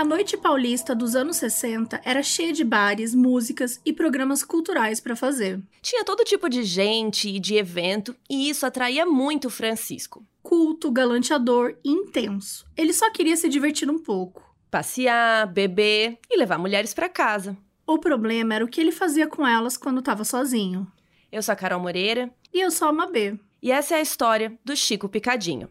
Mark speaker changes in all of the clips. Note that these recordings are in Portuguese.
Speaker 1: A noite paulista dos anos 60 era cheia de bares, músicas e programas culturais para fazer.
Speaker 2: Tinha todo tipo de gente e de evento, e isso atraía muito o Francisco.
Speaker 1: Culto, galanteador e intenso. Ele só queria se divertir um pouco.
Speaker 2: Passear, beber e levar mulheres para casa.
Speaker 1: O problema era o que ele fazia com elas quando estava sozinho.
Speaker 2: Eu sou a Carol Moreira.
Speaker 1: E eu sou a Mabê.
Speaker 2: E essa é a história do Chico Picadinho.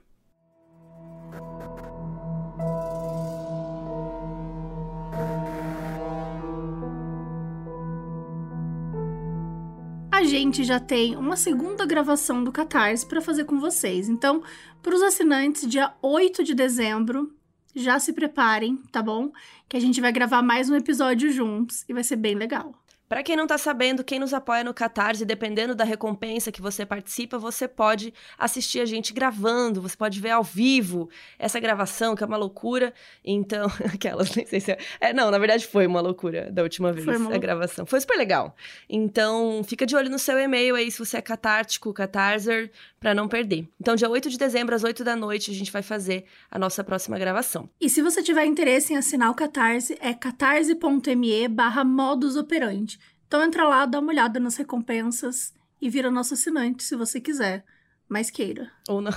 Speaker 1: Gente já tem uma segunda gravação do Catarse para fazer com vocês. Então, para os assinantes, dia 8 de dezembro, já se preparem, tá bom? Que a gente vai gravar mais um episódio juntos e vai ser bem legal.
Speaker 2: Para quem não tá sabendo, quem nos apoia no Catarse, dependendo da recompensa que você participa, você pode assistir a gente gravando, você pode ver ao vivo essa gravação, que é uma loucura. Então, aquelas, nem sei se é. é não, na verdade foi uma loucura da última vez a gravação. Foi super legal. Então, fica de olho no seu e-mail aí se você é catártico, catarser, para não perder. Então, dia 8 de dezembro, às 8 da noite, a gente vai fazer a nossa próxima gravação.
Speaker 1: E se você tiver interesse em assinar o Catarse, é catarse.me barra modus operandi. Então entra lá, dá uma olhada nas recompensas e vira nosso assinante se você quiser. Mas queira.
Speaker 2: Ou não.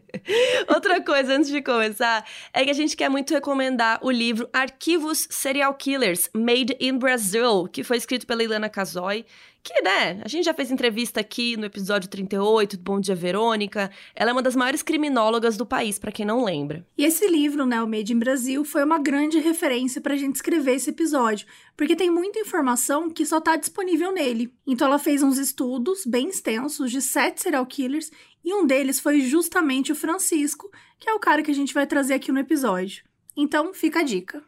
Speaker 2: Outra coisa antes de começar é que a gente quer muito recomendar o livro Arquivos Serial Killers Made in Brazil, que foi escrito pela Ilana Casoy que, né, a gente já fez entrevista aqui no episódio 38 do Bom Dia Verônica. Ela é uma das maiores criminólogas do país, para quem não lembra.
Speaker 1: E esse livro, né, o Made in Brasil, foi uma grande referência pra gente escrever esse episódio, porque tem muita informação que só tá disponível nele. Então ela fez uns estudos bem extensos de sete serial killers e um deles foi justamente o Francisco, que é o cara que a gente vai trazer aqui no episódio. Então, fica a dica.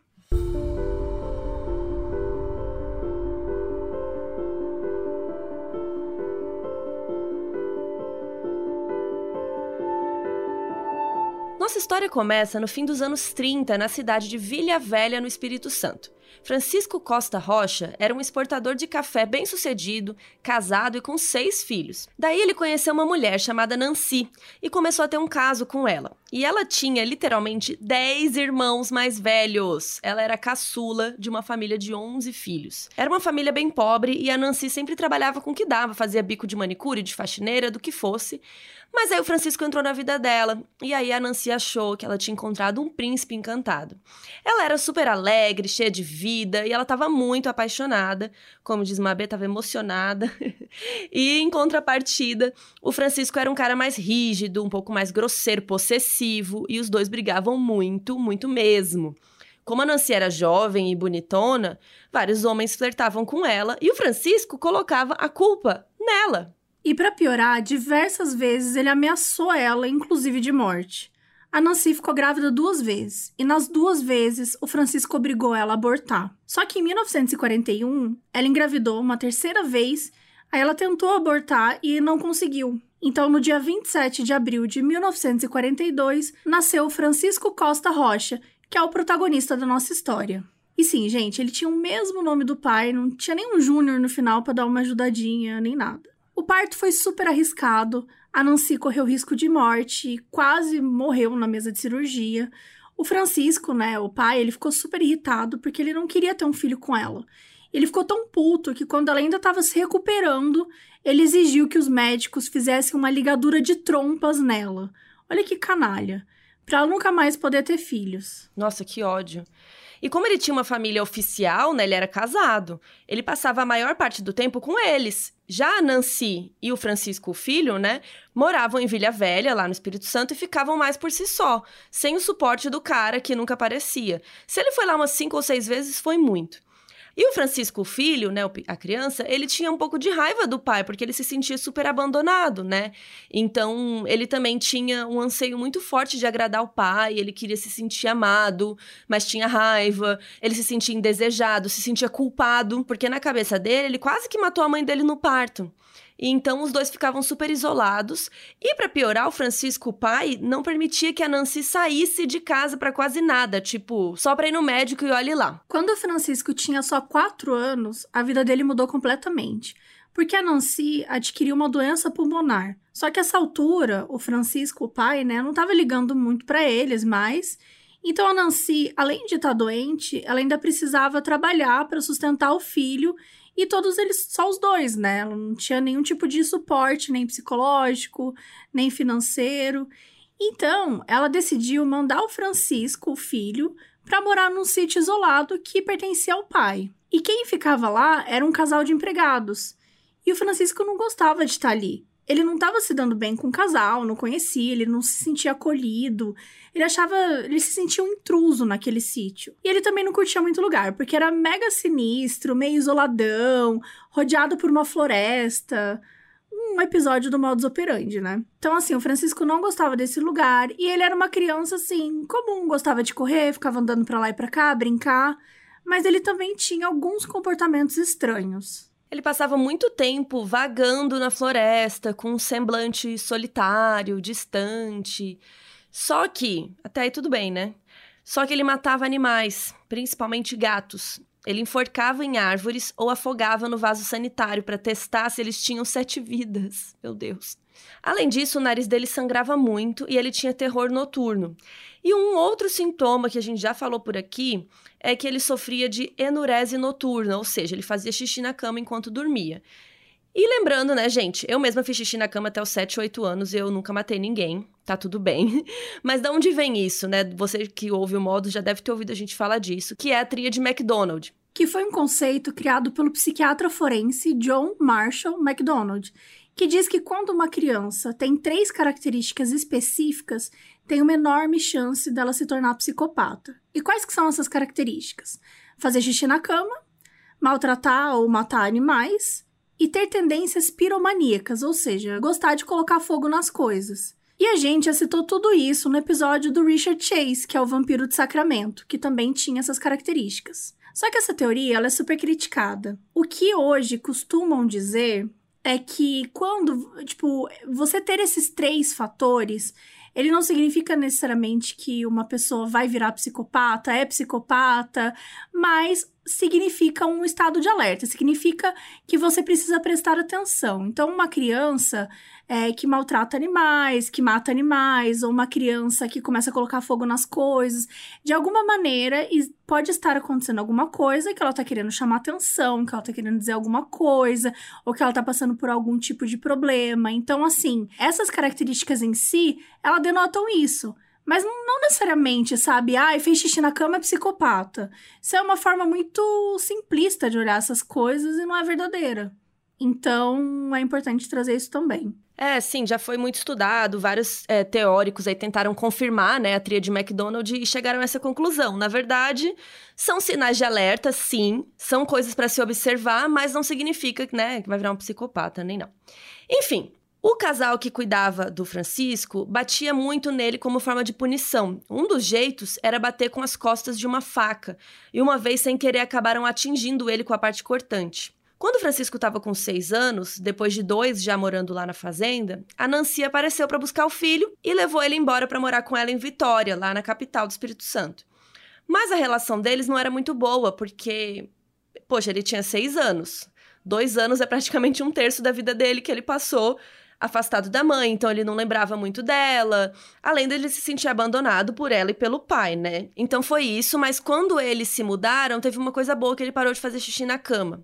Speaker 2: História começa no fim dos anos 30, na cidade de Vilha Velha, no Espírito Santo. Francisco Costa Rocha era um exportador de café bem-sucedido, casado e com seis filhos. Daí ele conheceu uma mulher chamada Nancy e começou a ter um caso com ela. E ela tinha literalmente 10 irmãos mais velhos. Ela era caçula de uma família de 11 filhos. Era uma família bem pobre e a Nancy sempre trabalhava com o que dava, fazia bico de manicure, de faxineira, do que fosse. Mas aí o Francisco entrou na vida dela, e aí a Nancy achou que ela tinha encontrado um príncipe encantado. Ela era super alegre, cheia de vida, e ela estava muito apaixonada, como diz Mabê, estava emocionada. e em contrapartida, o Francisco era um cara mais rígido, um pouco mais grosseiro, possessivo, e os dois brigavam muito, muito mesmo. Como a Nancy era jovem e bonitona, vários homens flertavam com ela e o Francisco colocava a culpa nela.
Speaker 1: E para piorar, diversas vezes ele ameaçou ela, inclusive de morte. A Nancy ficou grávida duas vezes, e nas duas vezes o Francisco obrigou ela a abortar. Só que em 1941, ela engravidou uma terceira vez, aí ela tentou abortar e não conseguiu. Então, no dia 27 de abril de 1942, nasceu Francisco Costa Rocha, que é o protagonista da nossa história. E sim, gente, ele tinha o mesmo nome do pai, não tinha nenhum Júnior no final para dar uma ajudadinha, nem nada. O parto foi super arriscado, a Nancy correu risco de morte quase morreu na mesa de cirurgia. O Francisco, né, o pai, ele ficou super irritado porque ele não queria ter um filho com ela. Ele ficou tão puto que quando ela ainda estava se recuperando, ele exigiu que os médicos fizessem uma ligadura de trompas nela. Olha que canalha. Pra ela nunca mais poder ter filhos.
Speaker 2: Nossa, que ódio. E como ele tinha uma família oficial, né, ele era casado, ele passava a maior parte do tempo com eles. Já a Nancy e o Francisco, o filho, né, moravam em Vilha Velha, lá no Espírito Santo, e ficavam mais por si só, sem o suporte do cara que nunca aparecia. Se ele foi lá umas cinco ou seis vezes, foi muito. E o Francisco, o filho, né, a criança, ele tinha um pouco de raiva do pai, porque ele se sentia super abandonado, né? Então, ele também tinha um anseio muito forte de agradar o pai, ele queria se sentir amado, mas tinha raiva, ele se sentia indesejado, se sentia culpado, porque na cabeça dele, ele quase que matou a mãe dele no parto. E então os dois ficavam super isolados. E para piorar, o Francisco, o pai, não permitia que a Nancy saísse de casa para quase nada, tipo, só para ir no médico e olhe lá.
Speaker 1: Quando o Francisco tinha só quatro anos, a vida dele mudou completamente. Porque a Nancy adquiriu uma doença pulmonar. Só que essa altura, o Francisco, o pai, né, não estava ligando muito para eles mais. Então a Nancy, além de estar tá doente, ela ainda precisava trabalhar para sustentar o filho e todos eles, só os dois, né? Ela não tinha nenhum tipo de suporte, nem psicológico, nem financeiro. Então, ela decidiu mandar o Francisco, o filho, para morar num sítio isolado que pertencia ao pai. E quem ficava lá era um casal de empregados. E o Francisco não gostava de estar ali ele não estava se dando bem com o casal, não conhecia, ele não se sentia acolhido. Ele achava, ele se sentia um intruso naquele sítio. E ele também não curtia muito lugar, porque era mega sinistro, meio isoladão, rodeado por uma floresta. Um episódio do modus operandi, né? Então, assim, o Francisco não gostava desse lugar e ele era uma criança, assim, comum, gostava de correr, ficava andando pra lá e pra cá, brincar, mas ele também tinha alguns comportamentos estranhos.
Speaker 2: Ele passava muito tempo vagando na floresta, com um semblante solitário, distante. Só que, até aí tudo bem, né? Só que ele matava animais, principalmente gatos. Ele enforcava em árvores ou afogava no vaso sanitário para testar se eles tinham sete vidas. Meu Deus. Além disso, o nariz dele sangrava muito e ele tinha terror noturno. E um outro sintoma que a gente já falou por aqui é que ele sofria de enurese noturna, ou seja, ele fazia xixi na cama enquanto dormia. E lembrando, né, gente, eu mesma fiz xixi na cama até os 7, 8 anos e eu nunca matei ninguém, tá tudo bem. Mas de onde vem isso, né? Você que ouve o modo já deve ter ouvido a gente falar disso, que é a tria de McDonald.
Speaker 1: Que foi um conceito criado pelo psiquiatra forense John Marshall MacDonald, que diz que quando uma criança tem três características específicas, tem uma enorme chance dela se tornar psicopata. E quais que são essas características? Fazer xixi na cama, maltratar ou matar animais e ter tendências piromaníacas, ou seja, gostar de colocar fogo nas coisas. E a gente já citou tudo isso no episódio do Richard Chase, que é o vampiro de Sacramento, que também tinha essas características. Só que essa teoria ela é super criticada. O que hoje costumam dizer é que quando, tipo, você ter esses três fatores, ele não significa necessariamente que uma pessoa vai virar psicopata, é psicopata, mas significa um estado de alerta, significa que você precisa prestar atenção. Então, uma criança é, que maltrata animais, que mata animais, ou uma criança que começa a colocar fogo nas coisas, de alguma maneira pode estar acontecendo alguma coisa que ela tá querendo chamar atenção, que ela tá querendo dizer alguma coisa, ou que ela tá passando por algum tipo de problema. Então, assim, essas características em si, elas denotam isso. Mas não necessariamente, sabe? Ah, fez xixi na cama é psicopata. Isso é uma forma muito simplista de olhar essas coisas e não é verdadeira. Então, é importante trazer isso também.
Speaker 2: É, sim, já foi muito estudado, vários é, teóricos aí tentaram confirmar, né, a tria de McDonald e chegaram a essa conclusão. Na verdade, são sinais de alerta, sim, são coisas para se observar, mas não significa, né, que vai virar um psicopata, nem não. Enfim, o casal que cuidava do Francisco batia muito nele como forma de punição. Um dos jeitos era bater com as costas de uma faca, e uma vez sem querer acabaram atingindo ele com a parte cortante. Quando Francisco estava com seis anos, depois de dois já morando lá na fazenda, a Nancy apareceu para buscar o filho e levou ele embora para morar com ela em Vitória, lá na capital do Espírito Santo. Mas a relação deles não era muito boa, porque, poxa, ele tinha seis anos. Dois anos é praticamente um terço da vida dele que ele passou afastado da mãe, então ele não lembrava muito dela, além dele se sentir abandonado por ela e pelo pai, né? Então foi isso, mas quando eles se mudaram, teve uma coisa boa que ele parou de fazer xixi na cama.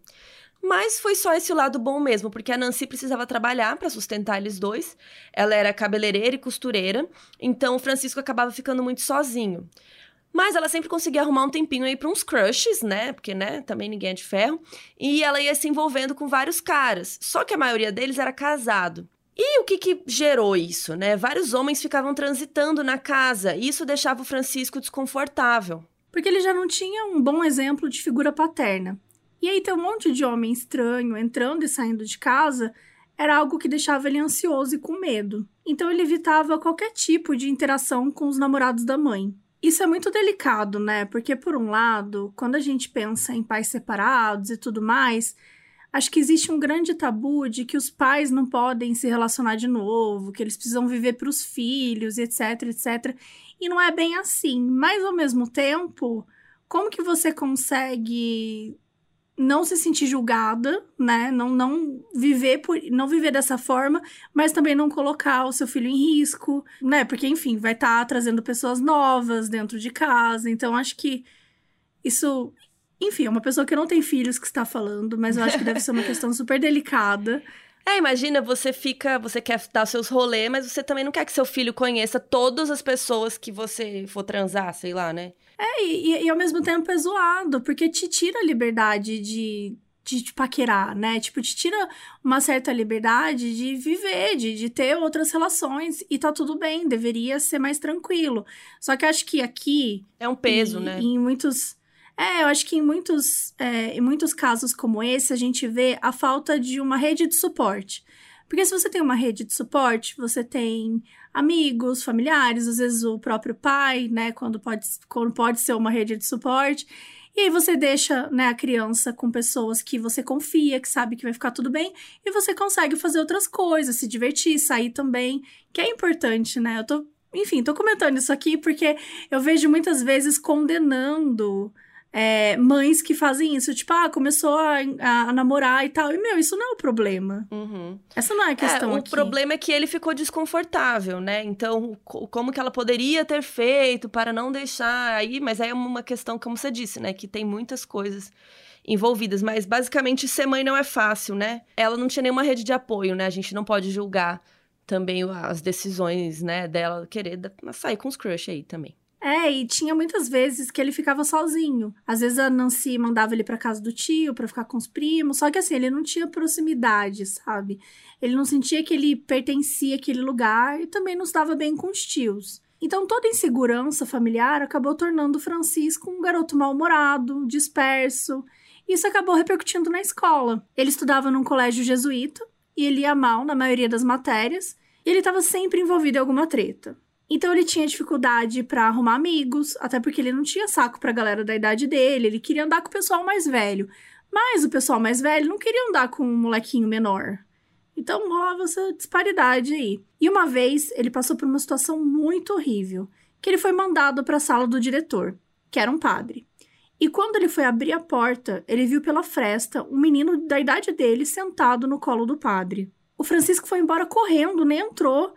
Speaker 2: Mas foi só esse lado bom mesmo, porque a Nancy precisava trabalhar para sustentar eles dois. Ela era cabeleireira e costureira, então o Francisco acabava ficando muito sozinho. Mas ela sempre conseguia arrumar um tempinho aí para uns crushes, né? Porque, né, também ninguém é de ferro. E ela ia se envolvendo com vários caras. Só que a maioria deles era casado. E o que, que gerou isso, né? Vários homens ficavam transitando na casa e isso deixava o Francisco desconfortável.
Speaker 1: Porque ele já não tinha um bom exemplo de figura paterna. E aí ter um monte de homem estranho entrando e saindo de casa era algo que deixava ele ansioso e com medo. Então ele evitava qualquer tipo de interação com os namorados da mãe. Isso é muito delicado, né? Porque, por um lado, quando a gente pensa em pais separados e tudo mais, acho que existe um grande tabu de que os pais não podem se relacionar de novo, que eles precisam viver para os filhos, etc, etc. E não é bem assim. Mas ao mesmo tempo, como que você consegue não se sentir julgada, né? Não, não viver por, não viver dessa forma, mas também não colocar o seu filho em risco, né? Porque enfim, vai estar tá trazendo pessoas novas dentro de casa. Então acho que isso enfim, é uma pessoa que não tem filhos que está falando, mas eu acho que deve ser uma questão super delicada.
Speaker 2: É, imagina, você fica, você quer dar seus rolês, mas você também não quer que seu filho conheça todas as pessoas que você for transar, sei lá, né?
Speaker 1: É, e, e ao mesmo tempo é zoado, porque te tira a liberdade de, de, de paquerar, né? Tipo, te tira uma certa liberdade de viver, de, de ter outras relações, e tá tudo bem, deveria ser mais tranquilo. Só que acho que aqui.
Speaker 2: É um peso,
Speaker 1: e,
Speaker 2: né?
Speaker 1: Em muitos é, eu acho que em muitos, é, em muitos casos como esse, a gente vê a falta de uma rede de suporte. Porque se você tem uma rede de suporte, você tem amigos, familiares, às vezes o próprio pai, né, quando pode, quando pode ser uma rede de suporte. E aí você deixa né, a criança com pessoas que você confia, que sabe que vai ficar tudo bem, e você consegue fazer outras coisas, se divertir, sair também, que é importante, né? Eu tô, enfim, tô comentando isso aqui porque eu vejo muitas vezes condenando é, mães que fazem isso, tipo, ah, começou a, a, namorar e tal. E, meu, isso não é o problema.
Speaker 2: Uhum.
Speaker 1: Essa não é a questão.
Speaker 2: É, o
Speaker 1: aqui.
Speaker 2: problema é que ele ficou desconfortável, né? Então, como que ela poderia ter feito para não deixar aí? Mas aí é uma questão, como você disse, né? Que tem muitas coisas envolvidas. Mas basicamente, ser mãe não é fácil, né? Ela não tinha nenhuma rede de apoio, né? A gente não pode julgar também as decisões, né, dela querer sair com os crush aí também.
Speaker 1: É, e tinha muitas vezes que ele ficava sozinho. Às vezes a Nancy mandava ele para casa do tio para ficar com os primos, só que assim, ele não tinha proximidade, sabe? Ele não sentia que ele pertencia àquele lugar e também não estava bem com os tios. Então toda insegurança familiar acabou tornando Francisco um garoto mal-humorado, disperso. Isso acabou repercutindo na escola. Ele estudava num colégio jesuíta e ele ia mal na maioria das matérias, e ele estava sempre envolvido em alguma treta. Então ele tinha dificuldade para arrumar amigos, até porque ele não tinha saco pra galera da idade dele, ele queria andar com o pessoal mais velho. Mas o pessoal mais velho não queria andar com um molequinho menor. Então rolava essa disparidade aí. E uma vez ele passou por uma situação muito horrível, que ele foi mandado para a sala do diretor, que era um padre. E quando ele foi abrir a porta, ele viu pela fresta um menino da idade dele sentado no colo do padre. O Francisco foi embora correndo, nem entrou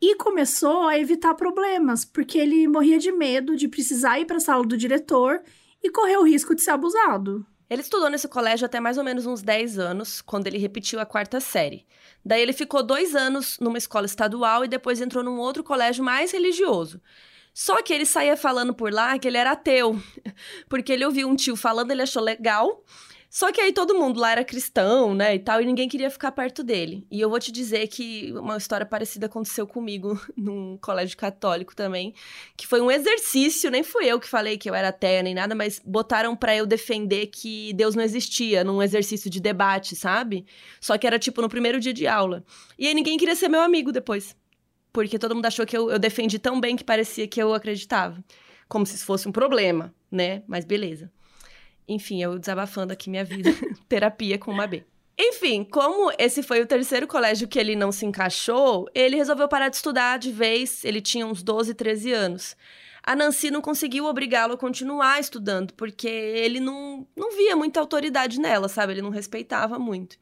Speaker 1: e começou a evitar problemas, porque ele morria de medo de precisar ir para a sala do diretor e correr o risco de ser abusado.
Speaker 2: Ele estudou nesse colégio até mais ou menos uns 10 anos, quando ele repetiu a quarta série. Daí ele ficou dois anos numa escola estadual e depois entrou num outro colégio mais religioso. Só que ele saía falando por lá que ele era ateu, porque ele ouviu um tio falando, ele achou legal, só que aí todo mundo lá era cristão, né, e tal, e ninguém queria ficar perto dele. E eu vou te dizer que uma história parecida aconteceu comigo num colégio católico também, que foi um exercício, nem fui eu que falei que eu era ateia nem nada, mas botaram para eu defender que Deus não existia num exercício de debate, sabe? Só que era tipo no primeiro dia de aula. E aí ninguém queria ser meu amigo depois. Porque todo mundo achou que eu, eu defendi tão bem que parecia que eu acreditava. Como se isso fosse um problema, né? Mas beleza. Enfim, eu desabafando aqui minha vida. Terapia com uma B. Enfim, como esse foi o terceiro colégio que ele não se encaixou, ele resolveu parar de estudar de vez. Ele tinha uns 12, 13 anos. A Nancy não conseguiu obrigá-lo a continuar estudando, porque ele não, não via muita autoridade nela, sabe? Ele não respeitava muito.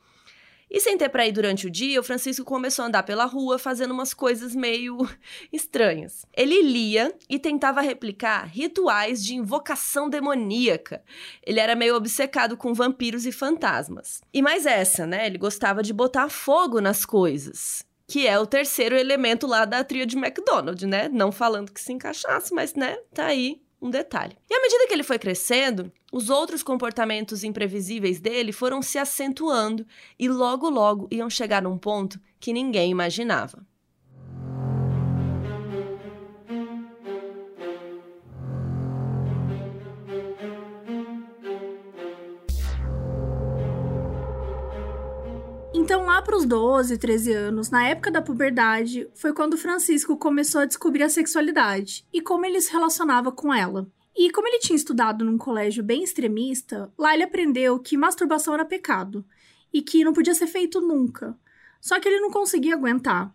Speaker 2: E sem ter para ir durante o dia, o Francisco começou a andar pela rua fazendo umas coisas meio estranhas. Ele lia e tentava replicar rituais de invocação demoníaca. Ele era meio obcecado com vampiros e fantasmas. E mais essa, né? Ele gostava de botar fogo nas coisas que é o terceiro elemento lá da tria de McDonald's, né? Não falando que se encaixasse, mas, né, tá aí um detalhe. E à medida que ele foi crescendo, os outros comportamentos imprevisíveis dele foram se acentuando e logo logo iam chegar num ponto que ninguém imaginava.
Speaker 1: Então, lá para os 12, 13 anos, na época da puberdade, foi quando Francisco começou a descobrir a sexualidade e como ele se relacionava com ela. E como ele tinha estudado num colégio bem extremista, lá ele aprendeu que masturbação era pecado. e que não podia ser feito nunca. Só que ele não conseguia aguentar.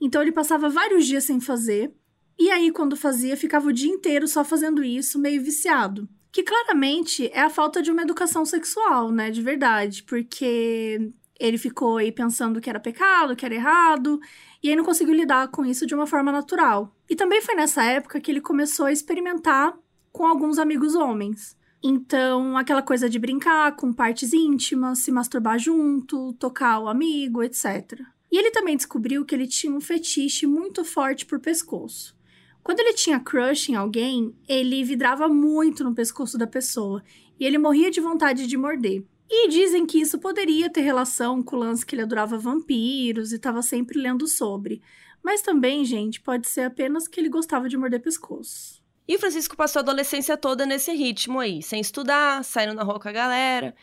Speaker 1: Então ele passava vários dias sem fazer, e aí quando fazia, ficava o dia inteiro só fazendo isso, meio viciado. Que claramente é a falta de uma educação sexual, né, de verdade, porque ele ficou aí pensando que era pecado, que era errado, e aí não conseguiu lidar com isso de uma forma natural. E também foi nessa época que ele começou a experimentar com alguns amigos homens. Então, aquela coisa de brincar com partes íntimas, se masturbar junto, tocar o amigo, etc. E ele também descobriu que ele tinha um fetiche muito forte por pescoço. Quando ele tinha crush em alguém, ele vidrava muito no pescoço da pessoa e ele morria de vontade de morder. E dizem que isso poderia ter relação com o lance que ele adorava vampiros e estava sempre lendo sobre. Mas também, gente, pode ser apenas que ele gostava de morder pescoço.
Speaker 2: E o Francisco passou a adolescência toda nesse ritmo aí, sem estudar, saindo na rua com a galera.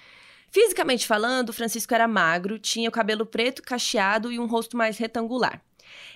Speaker 2: Fisicamente falando, o Francisco era magro, tinha o cabelo preto cacheado e um rosto mais retangular.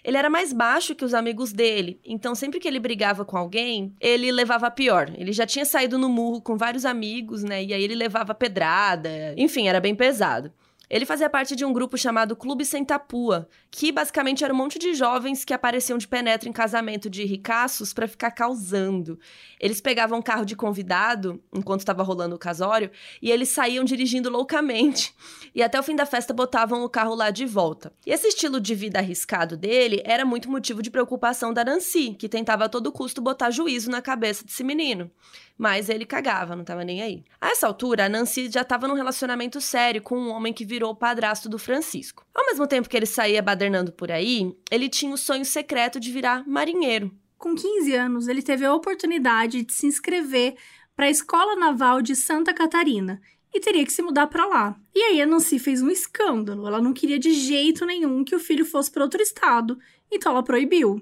Speaker 2: Ele era mais baixo que os amigos dele, então sempre que ele brigava com alguém, ele levava a pior. Ele já tinha saído no murro com vários amigos, né? E aí ele levava pedrada. Enfim, era bem pesado. Ele fazia parte de um grupo chamado Clube Sentapua, que basicamente era um monte de jovens que apareciam de penetra em casamento de ricaços para ficar causando. Eles pegavam um carro de convidado, enquanto estava rolando o casório, e eles saíam dirigindo loucamente. E até o fim da festa botavam o carro lá de volta. E esse estilo de vida arriscado dele era muito motivo de preocupação da Nancy, que tentava a todo custo botar juízo na cabeça desse menino mas ele cagava, não tava nem aí. A essa altura, a Nancy já tava num relacionamento sério com um homem que virou o padrasto do Francisco. Ao mesmo tempo que ele saía badernando por aí, ele tinha o sonho secreto de virar marinheiro.
Speaker 1: Com 15 anos, ele teve a oportunidade de se inscrever para a Escola Naval de Santa Catarina e teria que se mudar para lá. E aí a Nancy fez um escândalo. Ela não queria de jeito nenhum que o filho fosse para outro estado, então ela proibiu.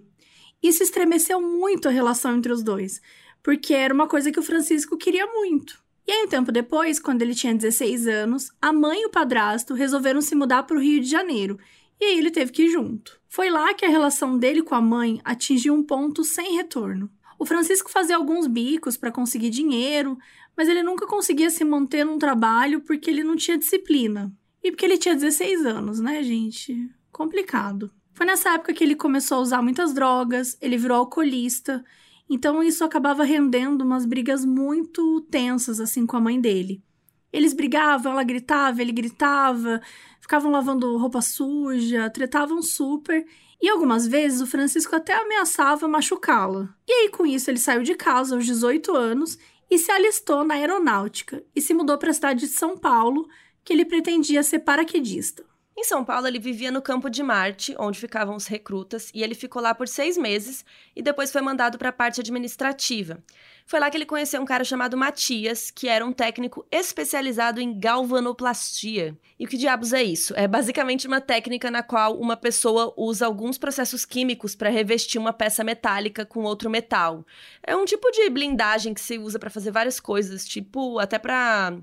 Speaker 1: Isso estremeceu muito a relação entre os dois, porque era uma coisa que o Francisco queria muito. E aí, um tempo depois, quando ele tinha 16 anos, a mãe e o padrasto resolveram se mudar para o Rio de Janeiro, e aí ele teve que ir junto. Foi lá que a relação dele com a mãe atingiu um ponto sem retorno. O Francisco fazia alguns bicos para conseguir dinheiro, mas ele nunca conseguia se manter num trabalho porque ele não tinha disciplina. E porque ele tinha 16 anos, né, gente? Complicado. Foi nessa época que ele começou a usar muitas drogas, ele virou alcoolista então isso acabava rendendo umas brigas muito tensas assim com a mãe dele. Eles brigavam, ela gritava, ele gritava, ficavam lavando roupa suja, tretavam super. E algumas vezes o Francisco até ameaçava machucá-la. E aí, com isso, ele saiu de casa aos 18 anos e se alistou na aeronáutica e se mudou para a cidade de São Paulo, que ele pretendia ser paraquedista.
Speaker 2: Em São Paulo, ele vivia no campo de Marte, onde ficavam os recrutas, e ele ficou lá por seis meses e depois foi mandado para a parte administrativa. Foi lá que ele conheceu um cara chamado Matias, que era um técnico especializado em galvanoplastia. E o que diabos é isso? É basicamente uma técnica na qual uma pessoa usa alguns processos químicos para revestir uma peça metálica com outro metal. É um tipo de blindagem que se usa para fazer várias coisas, tipo até para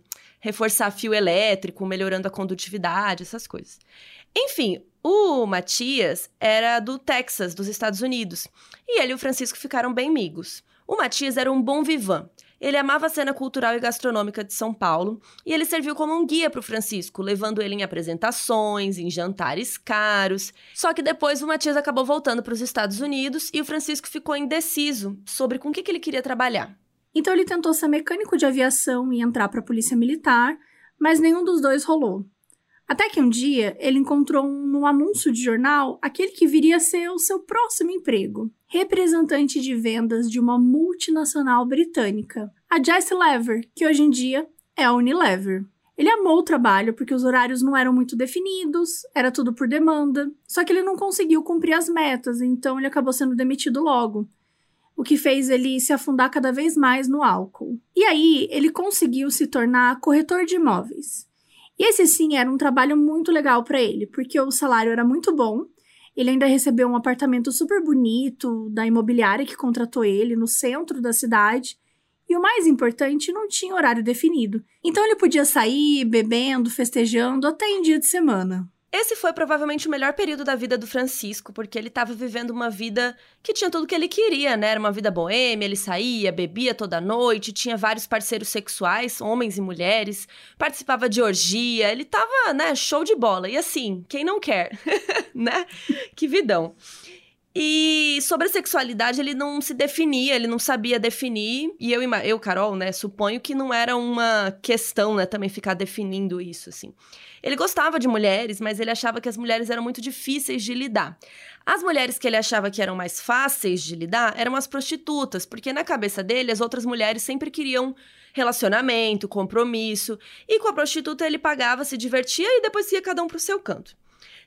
Speaker 2: reforçar fio elétrico, melhorando a condutividade, essas coisas. Enfim, o Matias era do Texas, dos Estados Unidos, e ele e o Francisco ficaram bem amigos. O Matias era um bom vivan. Ele amava a cena cultural e gastronômica de São Paulo e ele serviu como um guia para o Francisco, levando ele em apresentações, em jantares caros. Só que depois o Matias acabou voltando para os Estados Unidos e o Francisco ficou indeciso sobre com o que, que ele queria trabalhar.
Speaker 1: Então ele tentou ser mecânico de aviação e entrar para a polícia militar, mas nenhum dos dois rolou. Até que um dia ele encontrou no anúncio de jornal aquele que viria a ser o seu próximo emprego, representante de vendas de uma multinacional britânica, a Joyce Lever, que hoje em dia é a Unilever. Ele amou o trabalho porque os horários não eram muito definidos, era tudo por demanda, só que ele não conseguiu cumprir as metas, então ele acabou sendo demitido logo o que fez ele se afundar cada vez mais no álcool. E aí, ele conseguiu se tornar corretor de imóveis. E esse sim era um trabalho muito legal para ele, porque o salário era muito bom. Ele ainda recebeu um apartamento super bonito da imobiliária que contratou ele no centro da cidade. E o mais importante, não tinha horário definido. Então ele podia sair bebendo, festejando até em dia de semana.
Speaker 2: Esse foi provavelmente o melhor período da vida do Francisco, porque ele estava vivendo uma vida que tinha tudo que ele queria, né? Era uma vida boêmia, ele saía, bebia toda noite, tinha vários parceiros sexuais, homens e mulheres, participava de orgia, ele tava, né, show de bola. E assim, quem não quer, né? Que vidão. E sobre a sexualidade, ele não se definia, ele não sabia definir. E eu, eu, Carol, né, suponho que não era uma questão, né, também ficar definindo isso, assim. Ele gostava de mulheres, mas ele achava que as mulheres eram muito difíceis de lidar. As mulheres que ele achava que eram mais fáceis de lidar eram as prostitutas, porque na cabeça dele as outras mulheres sempre queriam relacionamento, compromisso, e com a prostituta ele pagava, se divertia e depois ia cada um pro seu canto.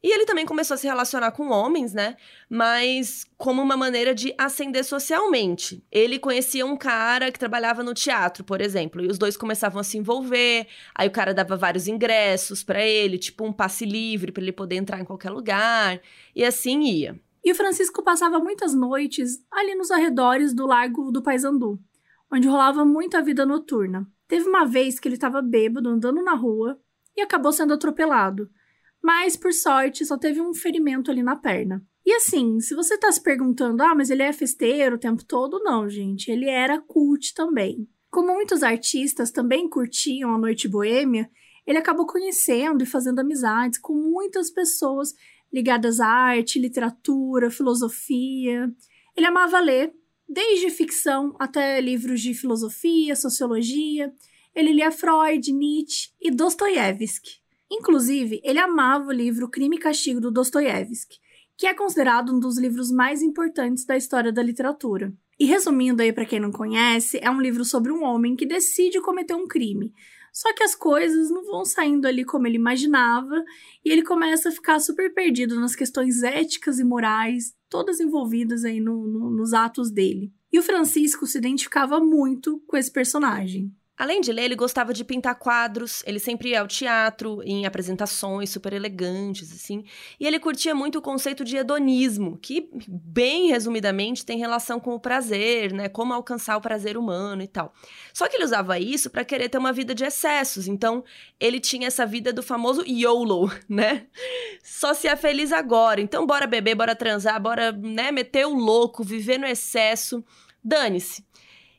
Speaker 2: E ele também começou a se relacionar com homens, né? Mas como uma maneira de ascender socialmente. Ele conhecia um cara que trabalhava no teatro, por exemplo, e os dois começavam a se envolver. Aí o cara dava vários ingressos para ele, tipo um passe livre para ele poder entrar em qualquer lugar, e assim ia.
Speaker 1: E o Francisco passava muitas noites ali nos arredores do Largo do Paissandu, onde rolava muita vida noturna. Teve uma vez que ele estava bêbado andando na rua e acabou sendo atropelado mas por sorte só teve um ferimento ali na perna. E assim, se você tá se perguntando, ah, mas ele é festeiro o tempo todo, não, gente, ele era cult também. Como muitos artistas também curtiam a noite boêmia, ele acabou conhecendo e fazendo amizades com muitas pessoas ligadas à arte, literatura, filosofia. Ele amava ler, desde ficção até livros de filosofia, sociologia. Ele lia Freud, Nietzsche e Dostoiévski. Inclusive, ele amava o livro Crime e Castigo do Dostoiévski, que é considerado um dos livros mais importantes da história da literatura. E resumindo aí para quem não conhece, é um livro sobre um homem que decide cometer um crime. Só que as coisas não vão saindo ali como ele imaginava, e ele começa a ficar super perdido nas questões éticas e morais, todas envolvidas aí no, no, nos atos dele. E o Francisco se identificava muito com esse personagem.
Speaker 2: Além de ler, ele gostava de pintar quadros, ele sempre ia ao teatro, em apresentações super elegantes, assim. E ele curtia muito o conceito de hedonismo, que, bem resumidamente, tem relação com o prazer, né? Como alcançar o prazer humano e tal. Só que ele usava isso para querer ter uma vida de excessos, então ele tinha essa vida do famoso YOLO, né? Só se é feliz agora. Então, bora beber, bora transar, bora, né, meter o louco, viver no excesso. Dane-se.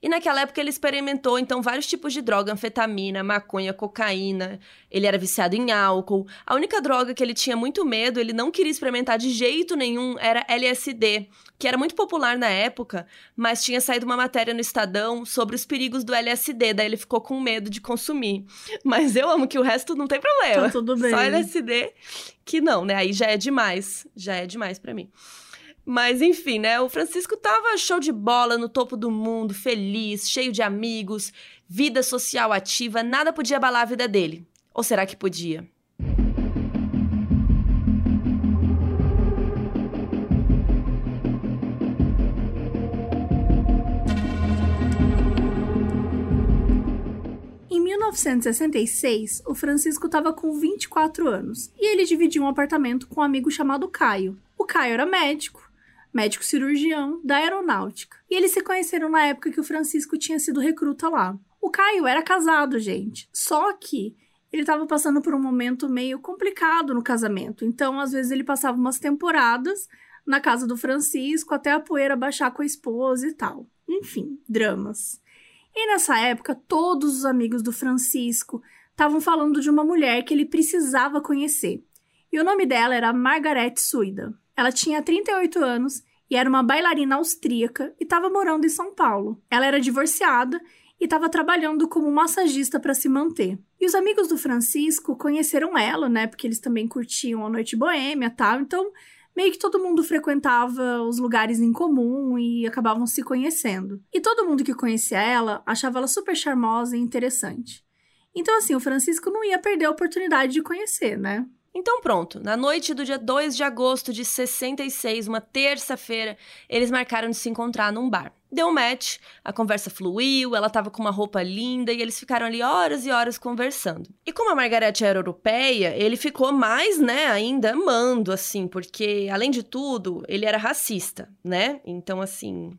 Speaker 2: E naquela época ele experimentou então vários tipos de droga, anfetamina, maconha, cocaína. Ele era viciado em álcool. A única droga que ele tinha muito medo, ele não queria experimentar de jeito nenhum, era LSD, que era muito popular na época, mas tinha saído uma matéria no Estadão sobre os perigos do LSD, daí ele ficou com medo de consumir. Mas eu amo que o resto não tem problema.
Speaker 1: Tá tudo bem.
Speaker 2: Só LSD que não, né? Aí já é demais, já é demais para mim. Mas enfim, né? O Francisco tava show de bola no topo do mundo, feliz, cheio de amigos, vida social ativa, nada podia abalar a vida dele. Ou será que podia?
Speaker 1: Em 1966, o Francisco estava com 24 anos e ele dividia um apartamento com um amigo chamado Caio. O Caio era médico médico cirurgião da aeronáutica. E eles se conheceram na época que o Francisco tinha sido recruta lá. O Caio era casado, gente. Só que ele estava passando por um momento meio complicado no casamento. Então, às vezes, ele passava umas temporadas na casa do Francisco até a poeira baixar com a esposa e tal. Enfim, dramas. E nessa época, todos os amigos do Francisco estavam falando de uma mulher que ele precisava conhecer. E o nome dela era Margaret Suida. Ela tinha 38 anos e era uma bailarina austríaca e estava morando em São Paulo. Ela era divorciada e estava trabalhando como massagista para se manter. E os amigos do Francisco conheceram ela, né? Porque eles também curtiam a noite boêmia, tal. Então, meio que todo mundo frequentava os lugares em comum e acabavam se conhecendo. E todo mundo que conhecia ela achava ela super charmosa e interessante. Então, assim, o Francisco não ia perder a oportunidade de conhecer, né?
Speaker 2: Então pronto, na noite do dia 2 de agosto de 66, uma terça-feira, eles marcaram de se encontrar num bar. Deu um match, a conversa fluiu, ela tava com uma roupa linda e eles ficaram ali horas e horas conversando. E como a Margarete era europeia, ele ficou mais, né, ainda amando, assim, porque, além de tudo, ele era racista, né? Então, assim,